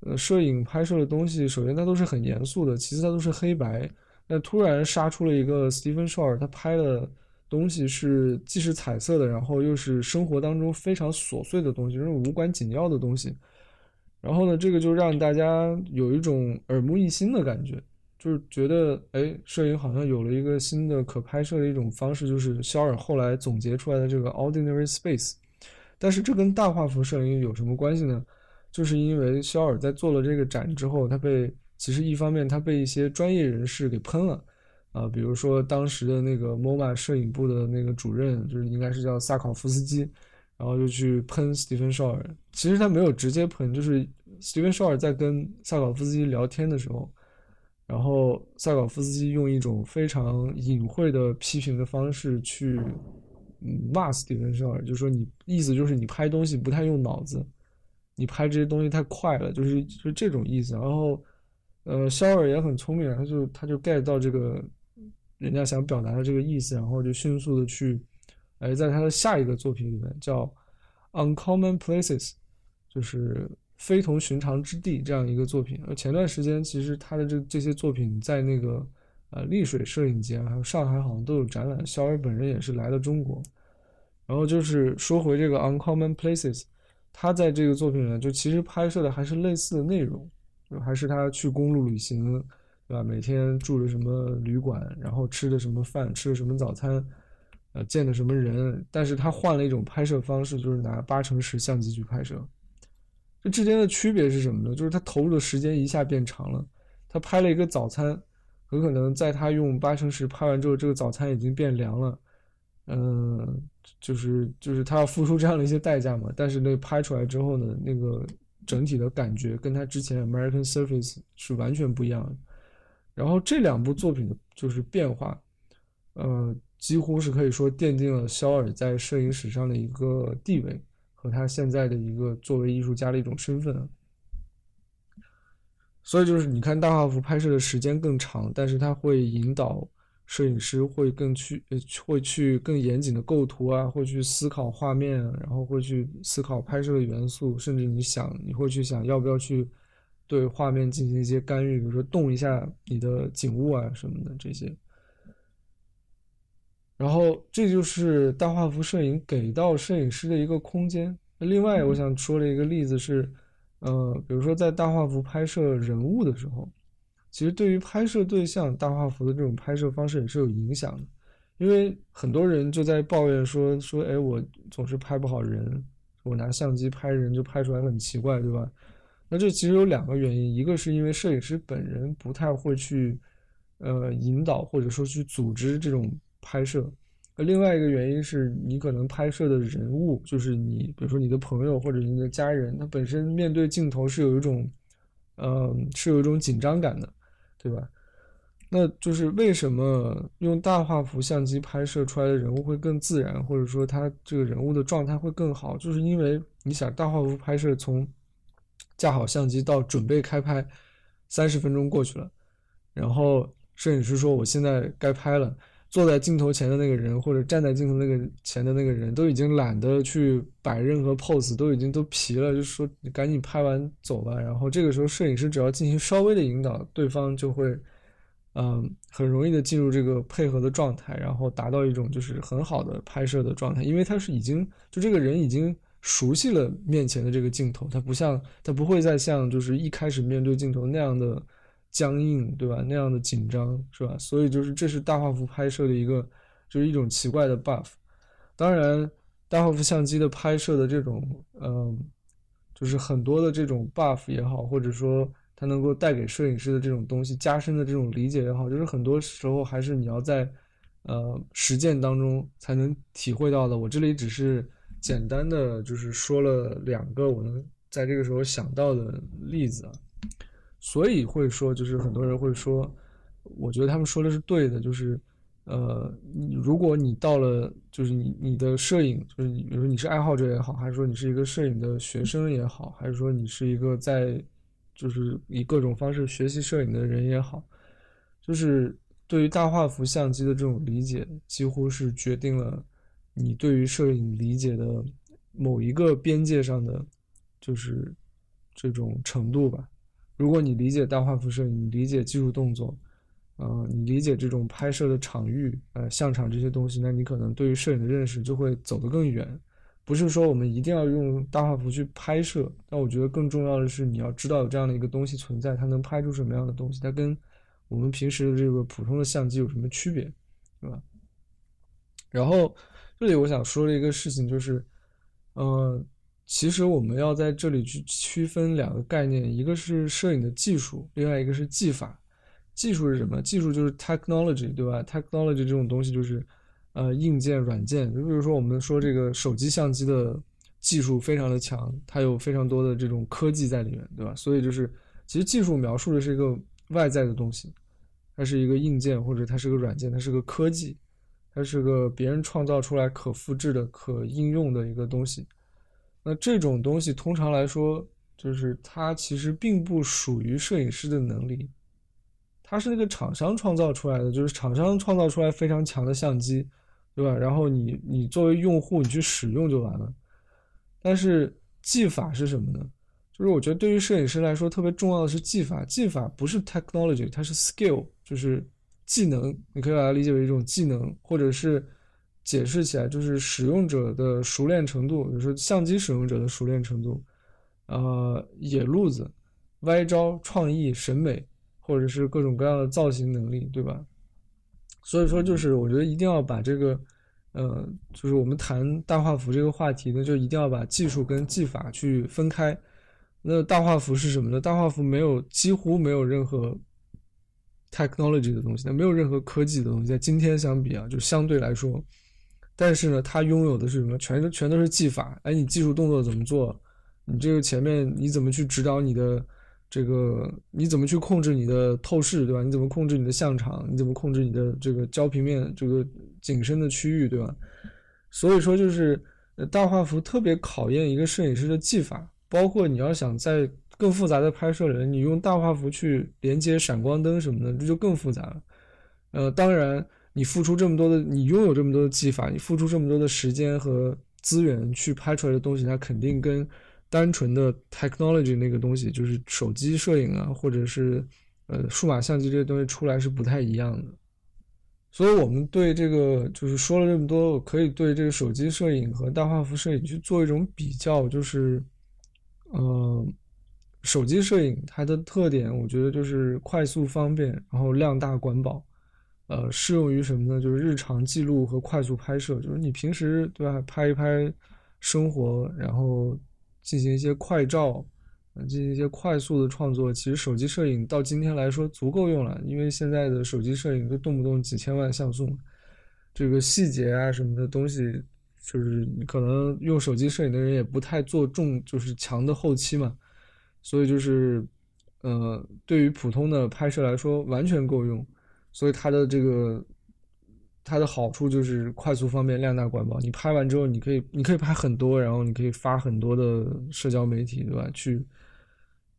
A: 呃，摄影拍摄的东西，首先它都是很严肃的，其次它都是黑白，那突然杀出了一个 Stephen Shore，他拍的东西是既是彩色的，然后又是生活当中非常琐碎的东西，这种无关紧要的东西。然后呢，这个就让大家有一种耳目一新的感觉，就是觉得，哎，摄影好像有了一个新的可拍摄的一种方式，就是肖尔后来总结出来的这个 ordinary space。但是这跟大画幅摄影有什么关系呢？就是因为肖尔在做了这个展之后，他被其实一方面他被一些专业人士给喷了，啊，比如说当时的那个 MoMA 摄影部的那个主任，就是应该是叫萨考夫斯基。然后就去喷斯蒂芬·绍尔，其实他没有直接喷，就是斯蒂芬·绍尔在跟萨考夫斯基聊天的时候，然后萨考夫斯基用一种非常隐晦的批评的方式去骂斯蒂芬·绍尔，就说你意思就是你拍东西不太用脑子，你拍这些东西太快了，就是就这种意思。然后，呃，肖尔也很聪明，他就他就 get 到这个人家想表达的这个意思，然后就迅速的去。而在他的下一个作品里面叫《Uncommon Places》，就是非同寻常之地这样一个作品。而前段时间其实他的这这些作品在那个呃丽水摄影节还有上海好像都有展览。肖尔本人也是来了中国。然后就是说回这个《Uncommon Places》，他在这个作品里面就其实拍摄的还是类似的内容，就还是他去公路旅行，对吧？每天住的什么旅馆，然后吃的什么饭，吃的什么早餐。呃，见的什么人？但是他换了一种拍摄方式，就是拿八乘十相机去拍摄。这之间的区别是什么呢？就是他投入的时间一下变长了。他拍了一个早餐，很可能在他用八乘十拍完之后，这个早餐已经变凉了。嗯，就是就是他要付出这样的一些代价嘛。但是那拍出来之后呢，那个整体的感觉跟他之前 American Surface 是完全不一样的。然后这两部作品的就是变化，呃。几乎是可以说奠定了肖尔在摄影史上的一个地位和他现在的一个作为艺术家的一种身份。所以就是你看大画幅拍摄的时间更长，但是他会引导摄影师会更去呃会去更严谨的构图啊，会去思考画面，然后会去思考拍摄的元素，甚至你想你会去想要不要去对画面进行一些干预，比如说动一下你的景物啊什么的这些。然后这就是大画幅摄影给到摄影师的一个空间。另外，我想说的一个例子是，呃，比如说在大画幅拍摄人物的时候，其实对于拍摄对象，大画幅的这种拍摄方式也是有影响的。因为很多人就在抱怨说说，哎，我总是拍不好人，我拿相机拍人就拍出来很奇怪，对吧？那这其实有两个原因，一个是因为摄影师本人不太会去，呃，引导或者说去组织这种。拍摄，那另外一个原因是你可能拍摄的人物，就是你，比如说你的朋友或者你的家人，他本身面对镜头是有一种，嗯，是有一种紧张感的，对吧？那就是为什么用大画幅相机拍摄出来的人物会更自然，或者说他这个人物的状态会更好，就是因为你想大画幅拍摄从架好相机到准备开拍，三十分钟过去了，然后摄影师说我现在该拍了。坐在镜头前的那个人，或者站在镜头那个前的那个人，都已经懒得去摆任何 pose，都已经都疲了，就说赶紧拍完走吧。然后这个时候，摄影师只要进行稍微的引导，对方就会，嗯，很容易的进入这个配合的状态，然后达到一种就是很好的拍摄的状态。因为他是已经就这个人已经熟悉了面前的这个镜头，他不像他不会再像就是一开始面对镜头那样的。僵硬，对吧？那样的紧张，是吧？所以就是这是大画幅拍摄的一个，就是一种奇怪的 buff。当然，大画幅相机的拍摄的这种，嗯，就是很多的这种 buff 也好，或者说它能够带给摄影师的这种东西加深的这种理解也好，就是很多时候还是你要在呃实践当中才能体会到的。我这里只是简单的就是说了两个我能在这个时候想到的例子啊。所以会说，就是很多人会说，我觉得他们说的是对的，就是，呃，如果你到了，就是你你的摄影，就是你，比如说你是爱好者也好，还是说你是一个摄影的学生也好，还是说你是一个在，就是以各种方式学习摄影的人也好，就是对于大画幅相机的这种理解，几乎是决定了你对于摄影理解的某一个边界上的，就是这种程度吧。如果你理解大画幅摄影，你理解技术动作。呃，你理解这种拍摄的场域，呃，相场这些东西，那你可能对于摄影的认识就会走得更远。不是说我们一定要用大画幅去拍摄，但我觉得更重要的是你要知道有这样的一个东西存在，它能拍出什么样的东西，它跟我们平时的这个普通的相机有什么区别，对吧？然后这里我想说的一个事情就是，呃，其实我们要在这里去区分两个概念，一个是摄影的技术，另外一个是技法。技术是什么？技术就是 technology，对吧？technology 这种东西就是，呃，硬件、软件。就比如说我们说这个手机相机的技术非常的强，它有非常多的这种科技在里面，对吧？所以就是，其实技术描述的是一个外在的东西，它是一个硬件或者它是个软件，它是个科技，它是个别人创造出来可复制的、可应用的一个东西。那这种东西通常来说，就是它其实并不属于摄影师的能力。它是那个厂商创造出来的，就是厂商创造出来非常强的相机，对吧？然后你你作为用户你去使用就完了。但是技法是什么呢？就是我觉得对于摄影师来说特别重要的是技法。技法不是 technology，它是 skill，就是技能。你可以把它理解为一种技能，或者是解释起来就是使用者的熟练程度，比如说相机使用者的熟练程度，呃，野路子、歪招、创意、审美。或者是各种各样的造型能力，对吧？所以说，就是我觉得一定要把这个，呃，就是我们谈大画幅这个话题呢，就一定要把技术跟技法去分开。那大画幅是什么呢？大画幅没有几乎没有任何 technology 的东西，那没有任何科技的东西。在今天相比啊，就相对来说，但是呢，它拥有的是什么？全都全都是技法。哎，你技术动作怎么做？你这个前面你怎么去指导你的？这个你怎么去控制你的透视，对吧？你怎么控制你的相场？你怎么控制你的这个焦平面这个景深的区域，对吧？所以说，就是大画幅特别考验一个摄影师的技法，包括你要想在更复杂的拍摄里，你用大画幅去连接闪光灯什么的，这就更复杂了。呃，当然，你付出这么多的，你拥有这么多的技法，你付出这么多的时间和资源去拍出来的东西，它肯定跟。单纯的 technology 那个东西，就是手机摄影啊，或者是呃数码相机这些东西出来是不太一样的。所以，我们对这个就是说了这么多，可以对这个手机摄影和大画幅摄影去做一种比较，就是，呃，手机摄影它的特点，我觉得就是快速方便，然后量大管饱，呃，适用于什么呢？就是日常记录和快速拍摄，就是你平时对吧，拍一拍生活，然后。进行一些快照，进行一些快速的创作。其实手机摄影到今天来说足够用了，因为现在的手机摄影都动不动几千万像素，这个细节啊什么的东西，就是可能用手机摄影的人也不太做重，就是强的后期嘛。所以就是，呃，对于普通的拍摄来说完全够用。所以它的这个。它的好处就是快速方便、量大管饱。你拍完之后，你可以，你可以拍很多，然后你可以发很多的社交媒体，对吧？去，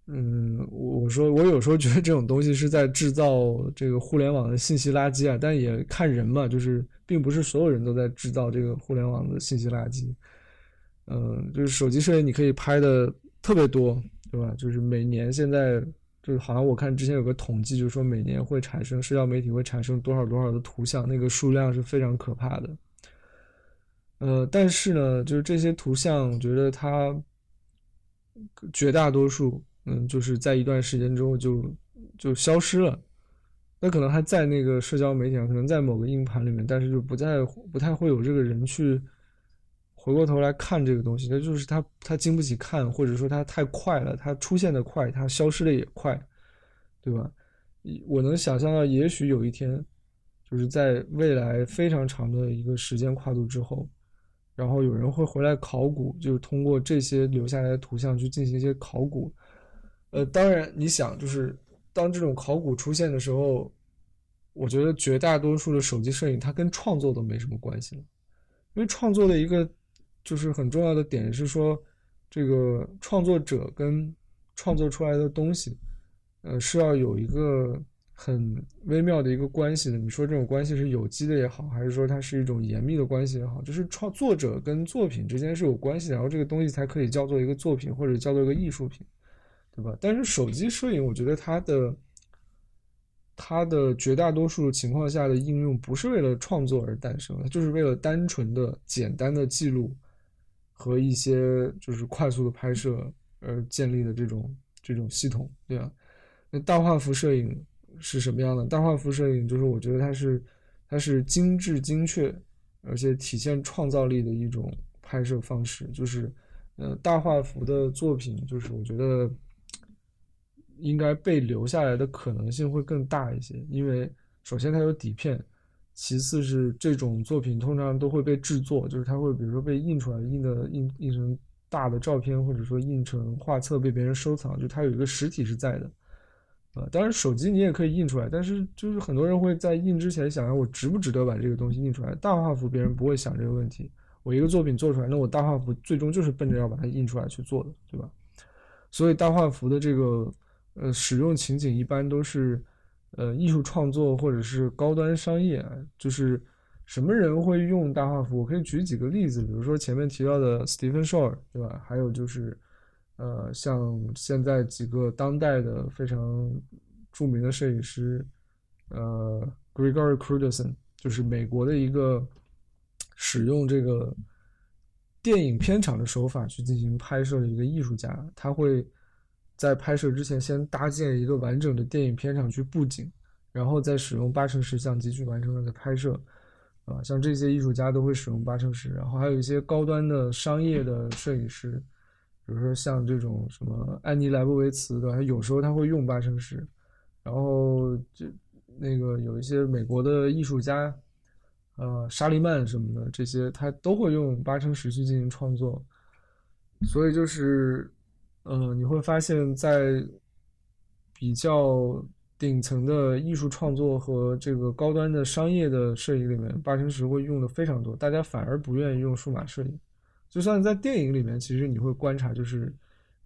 A: 嗯，我说我有时候觉得这种东西是在制造这个互联网的信息垃圾啊，但也看人嘛，就是并不是所有人都在制造这个互联网的信息垃圾。嗯，就是手机摄影你可以拍的特别多，对吧？就是每年现在。就是好像我看之前有个统计，就是说每年会产生社交媒体会产生多少多少的图像，那个数量是非常可怕的。呃，但是呢，就是这些图像，我觉得它绝大多数，嗯，就是在一段时间之后就就消失了。那可能还在那个社交媒体上，可能在某个硬盘里面，但是就不再不太会有这个人去。回过头来看这个东西，那就是它它经不起看，或者说它太快了，它出现的快，它消失的也快，对吧？我能想象到，也许有一天，就是在未来非常长的一个时间跨度之后，然后有人会回来考古，就是通过这些留下来的图像去进行一些考古。呃，当然，你想，就是当这种考古出现的时候，我觉得绝大多数的手机摄影它跟创作都没什么关系了，因为创作的一个就是很重要的点是说，这个创作者跟创作出来的东西，呃，是要有一个。很微妙的一个关系的，你说这种关系是有机的也好，还是说它是一种严密的关系也好，就是创作者跟作品之间是有关系，然后这个东西才可以叫做一个作品或者叫做一个艺术品，对吧？但是手机摄影，我觉得它的它的绝大多数情况下的应用不是为了创作而诞生，它就是为了单纯的简单的记录和一些就是快速的拍摄而建立的这种这种系统，对吧？那大画幅摄影。是什么样的大画幅摄影？就是我觉得它是，它是精致精确，而且体现创造力的一种拍摄方式。就是，呃，大画幅的作品，就是我觉得应该被留下来的可能性会更大一些。因为首先它有底片，其次是这种作品通常都会被制作，就是它会比如说被印出来，印的印印成大的照片，或者说印成画册被别人收藏，就它有一个实体是在的。啊，当然手机你也可以印出来，但是就是很多人会在印之前想，我值不值得把这个东西印出来？大画幅别人不会想这个问题，我一个作品做出来，那我大画幅最终就是奔着要把它印出来去做的，对吧？所以大画幅的这个呃使用情景一般都是呃艺术创作或者是高端商业，就是什么人会用大画幅？我可以举几个例子，比如说前面提到的 Stephen Shore，对吧？还有就是。呃，像现在几个当代的非常著名的摄影师，呃，Gregory Crudson，就是美国的一个使用这个电影片场的手法去进行拍摄的一个艺术家。他会在拍摄之前先搭建一个完整的电影片场去布景，然后再使用八乘十相机去完成那个拍摄。啊，像这些艺术家都会使用八乘十，然后还有一些高端的商业的摄影师。比如说像这种什么安妮莱布维茨的，他有时候他会用八乘十，然后就那个有一些美国的艺术家，呃，沙利曼什么的这些，他都会用八乘十去进行创作。所以就是，呃，你会发现在比较顶层的艺术创作和这个高端的商业的摄影里面，八乘十会用的非常多，大家反而不愿意用数码摄影。就算在电影里面，其实你会观察，就是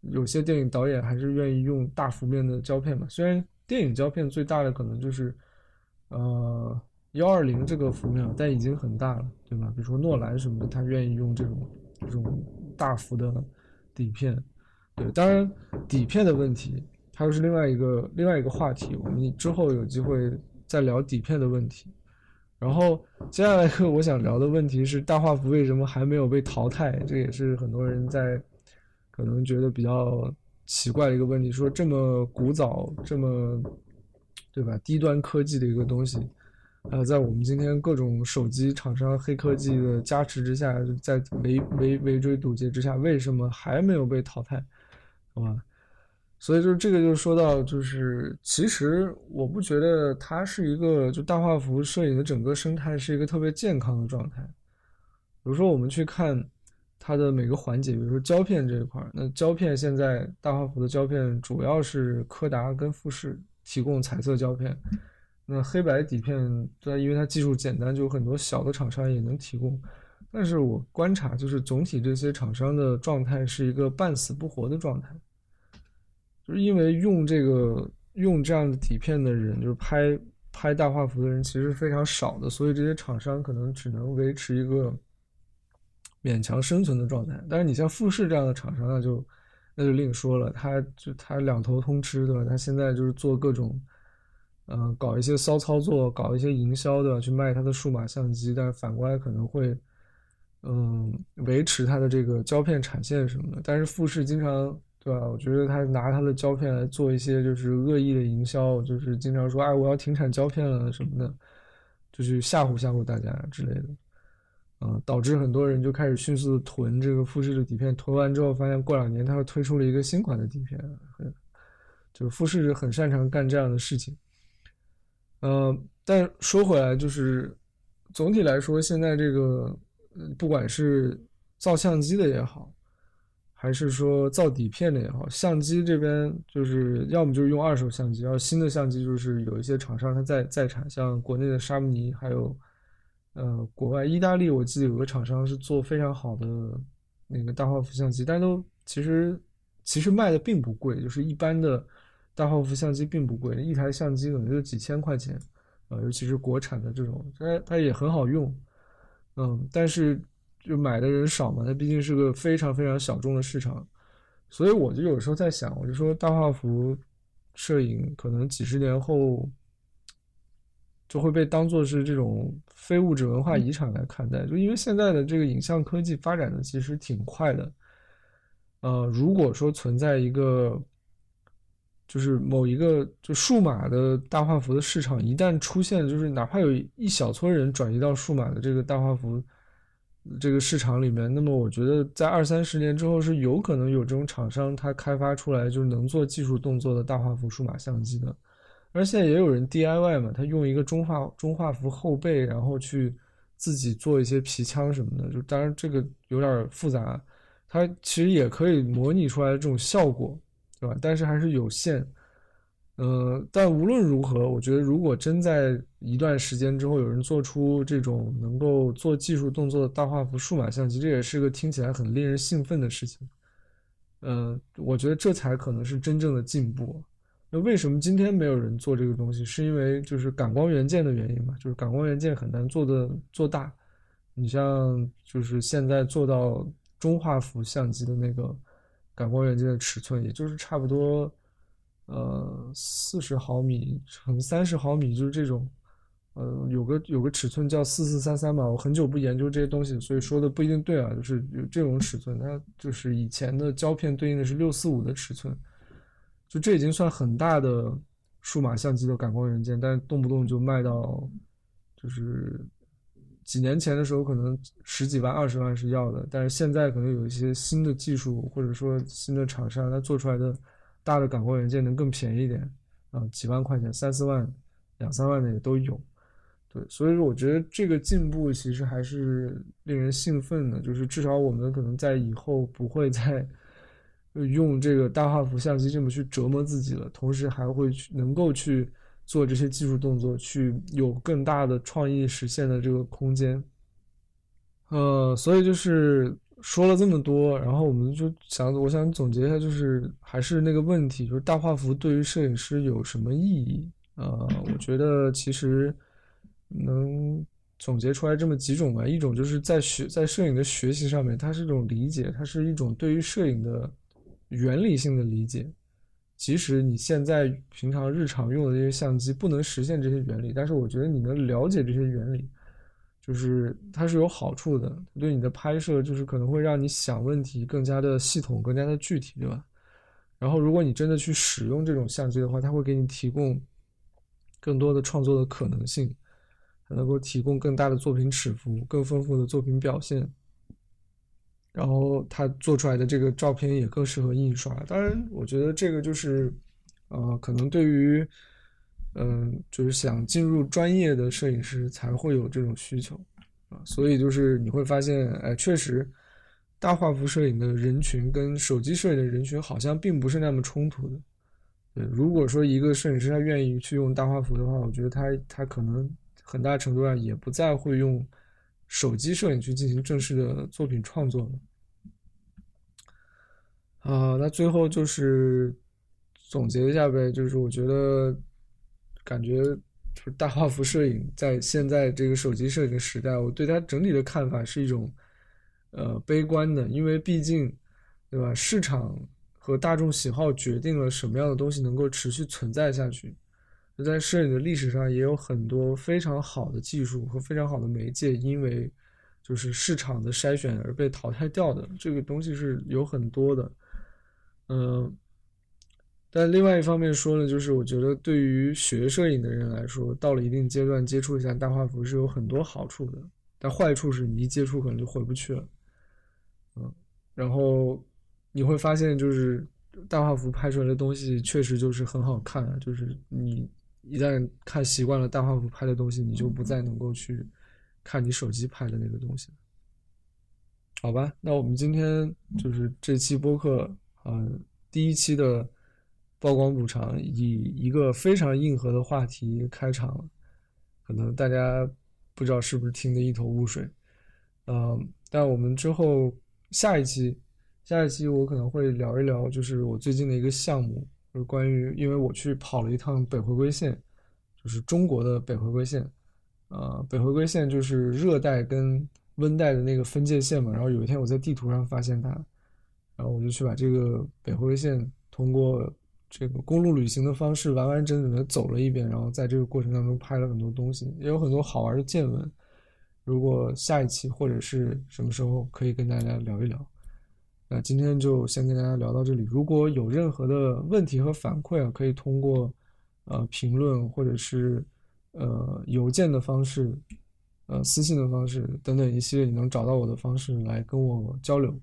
A: 有些电影导演还是愿意用大幅面的胶片嘛。虽然电影胶片最大的可能就是呃幺二零这个幅面，但已经很大了，对吧？比如说诺兰什么的，他愿意用这种这种大幅的底片。对，当然底片的问题，它又是另外一个另外一个话题。我们之后有机会再聊底片的问题。然后接下来我想聊的问题是大画幅为什么还没有被淘汰？这也是很多人在可能觉得比较奇怪的一个问题。说这么古早、这么对吧低端科技的一个东西，呃，在我们今天各种手机厂商黑科技的加持之下，在围围围追堵截之下，为什么还没有被淘汰？好吧？所以就是这个，就说到，就是其实我不觉得它是一个就大画幅摄影的整个生态是一个特别健康的状态。比如说我们去看它的每个环节，比如说胶片这一块，那胶片现在大画幅的胶片主要是柯达跟富士提供彩色胶片，那黑白底片，它因为它技术简单，就很多小的厂商也能提供。但是我观察就是总体这些厂商的状态是一个半死不活的状态。就是因为用这个用这样的底片的人，就是拍拍大画幅的人其实非常少的，所以这些厂商可能只能维持一个勉强生存的状态。但是你像富士这样的厂商，那就那就另说了，他就他两头通吃，对吧？他现在就是做各种，嗯，搞一些骚操作，搞一些营销的，去卖他的数码相机，但是反过来可能会，嗯，维持他的这个胶片产线什么的。但是富士经常。对吧？我觉得他拿他的胶片来做一些就是恶意的营销，就是经常说哎我要停产胶片了什么的，就是吓唬吓唬大家之类的，嗯，导致很多人就开始迅速的囤这个富士的底片，囤完之后发现过两年他又推出了一个新款的底片，就是富士很擅长干这样的事情，嗯，但说回来就是总体来说，现在这个不管是造相机的也好。还是说造底片的也好，相机这边就是要么就是用二手相机，要新的相机就是有一些厂商它在在产，像国内的沙姆尼，还有呃国外意大利，我记得有个厂商是做非常好的那个大画幅相机，但都其实其实卖的并不贵，就是一般的大画幅相机并不贵，一台相机可能就几千块钱，呃，尤其是国产的这种，它它也很好用，嗯，但是。就买的人少嘛，它毕竟是个非常非常小众的市场，所以我就有时候在想，我就说大画幅摄影可能几十年后就会被当做是这种非物质文化遗产来看待，就因为现在的这个影像科技发展的其实挺快的，呃，如果说存在一个就是某一个就数码的大画幅的市场一旦出现，就是哪怕有一小撮人转移到数码的这个大画幅。这个市场里面，那么我觉得在二三十年之后是有可能有这种厂商，他开发出来就是能做技术动作的大画幅数码相机的。而现在也有人 DIY 嘛，他用一个中画中画幅后背，然后去自己做一些皮枪什么的。就当然这个有点复杂，它其实也可以模拟出来这种效果，对吧？但是还是有限。呃，但无论如何，我觉得如果真在一段时间之后有人做出这种能够做技术动作的大画幅数码相机，这也是个听起来很令人兴奋的事情。嗯，我觉得这才可能是真正的进步。那为什么今天没有人做这个东西？是因为就是感光元件的原因嘛？就是感光元件很难做的做大。你像就是现在做到中画幅相机的那个感光元件的尺寸，也就是差不多。呃，四十毫米乘三十毫米，就是这种，呃，有个有个尺寸叫四四三三吧。我很久不研究这些东西，所以说的不一定对啊。就是有这种尺寸，它就是以前的胶片对应的是六四五的尺寸，就这已经算很大的数码相机的感光元件，但动不动就卖到，就是几年前的时候可能十几万、二十万是要的，但是现在可能有一些新的技术或者说新的厂商，它做出来的。大的感光元件能更便宜一点，啊，几万块钱，三四万、两三万的也都有，对，所以说我觉得这个进步其实还是令人兴奋的，就是至少我们可能在以后不会再用这个大画幅相机这么去折磨自己了，同时还会去能够去做这些技术动作，去有更大的创意实现的这个空间，呃，所以就是。说了这么多，然后我们就想，我想总结一下，就是还是那个问题，就是大画幅对于摄影师有什么意义？呃，我觉得其实能总结出来这么几种吧。一种就是在学在摄影的学习上面，它是一种理解，它是一种对于摄影的原理性的理解。即使你现在平常日常用的这些相机不能实现这些原理，但是我觉得你能了解这些原理。就是它是有好处的，对你的拍摄就是可能会让你想问题更加的系统、更加的具体，对吧？然后如果你真的去使用这种相机的话，它会给你提供更多的创作的可能性，能够提供更大的作品尺幅、更丰富的作品表现。然后它做出来的这个照片也更适合印刷。当然，我觉得这个就是，呃，可能对于。嗯，就是想进入专业的摄影师才会有这种需求啊，所以就是你会发现，哎，确实，大画幅摄影的人群跟手机摄影的人群好像并不是那么冲突的。对，如果说一个摄影师他愿意去用大画幅的话，我觉得他他可能很大程度上也不再会用手机摄影去进行正式的作品创作了。啊，那最后就是总结一下呗，就是我觉得。感觉就是大画幅摄影在现在这个手机摄影的时代，我对它整体的看法是一种，呃，悲观的，因为毕竟，对吧？市场和大众喜好决定了什么样的东西能够持续存在下去。在摄影的历史上，也有很多非常好的技术和非常好的媒介，因为就是市场的筛选而被淘汰掉的。这个东西是有很多的，嗯。但另外一方面说呢，就是我觉得对于学摄影的人来说，到了一定阶段接触一下大画幅是有很多好处的。但坏处是你一接触可能就回不去了。嗯，然后你会发现，就是大画幅拍出来的东西确实就是很好看，就是你一旦看习惯了大画幅拍的东西，你就不再能够去看你手机拍的那个东西。好吧，那我们今天就是这期播客，嗯，第一期的曝光补偿，以一个非常硬核的话题开场，可能大家不知道是不是听得一头雾水，嗯，但我们之后下一期，下一期我可能会聊一聊，就是我最近的一个项目，就是关于，因为我去跑了一趟北回归线，就是中国的北回归线，呃，北回归线就是热带跟温带的那个分界线嘛，然后有一天我在地图上发现它，然后我就去把这个北回归线通过这个公路旅行的方式完完整整的走了一遍，然后在这个过程当中拍了很多东西，也有很多好玩的见闻。如果下一期或者是什么时候可以跟大家聊一聊，那今天就先跟大家聊到这里。如果有任何的问题和反馈啊，可以通过呃评论或者是呃邮件的方式。呃，私信的方式等等一系列你能找到我的方式来跟我交流。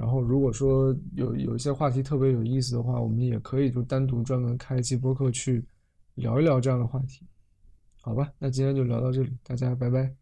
A: 然后，如果说有有一些话题特别有意思的话，我们也可以就单独专门开一期播客去聊一聊这样的话题，好吧？那今天就聊到这里，大家拜拜。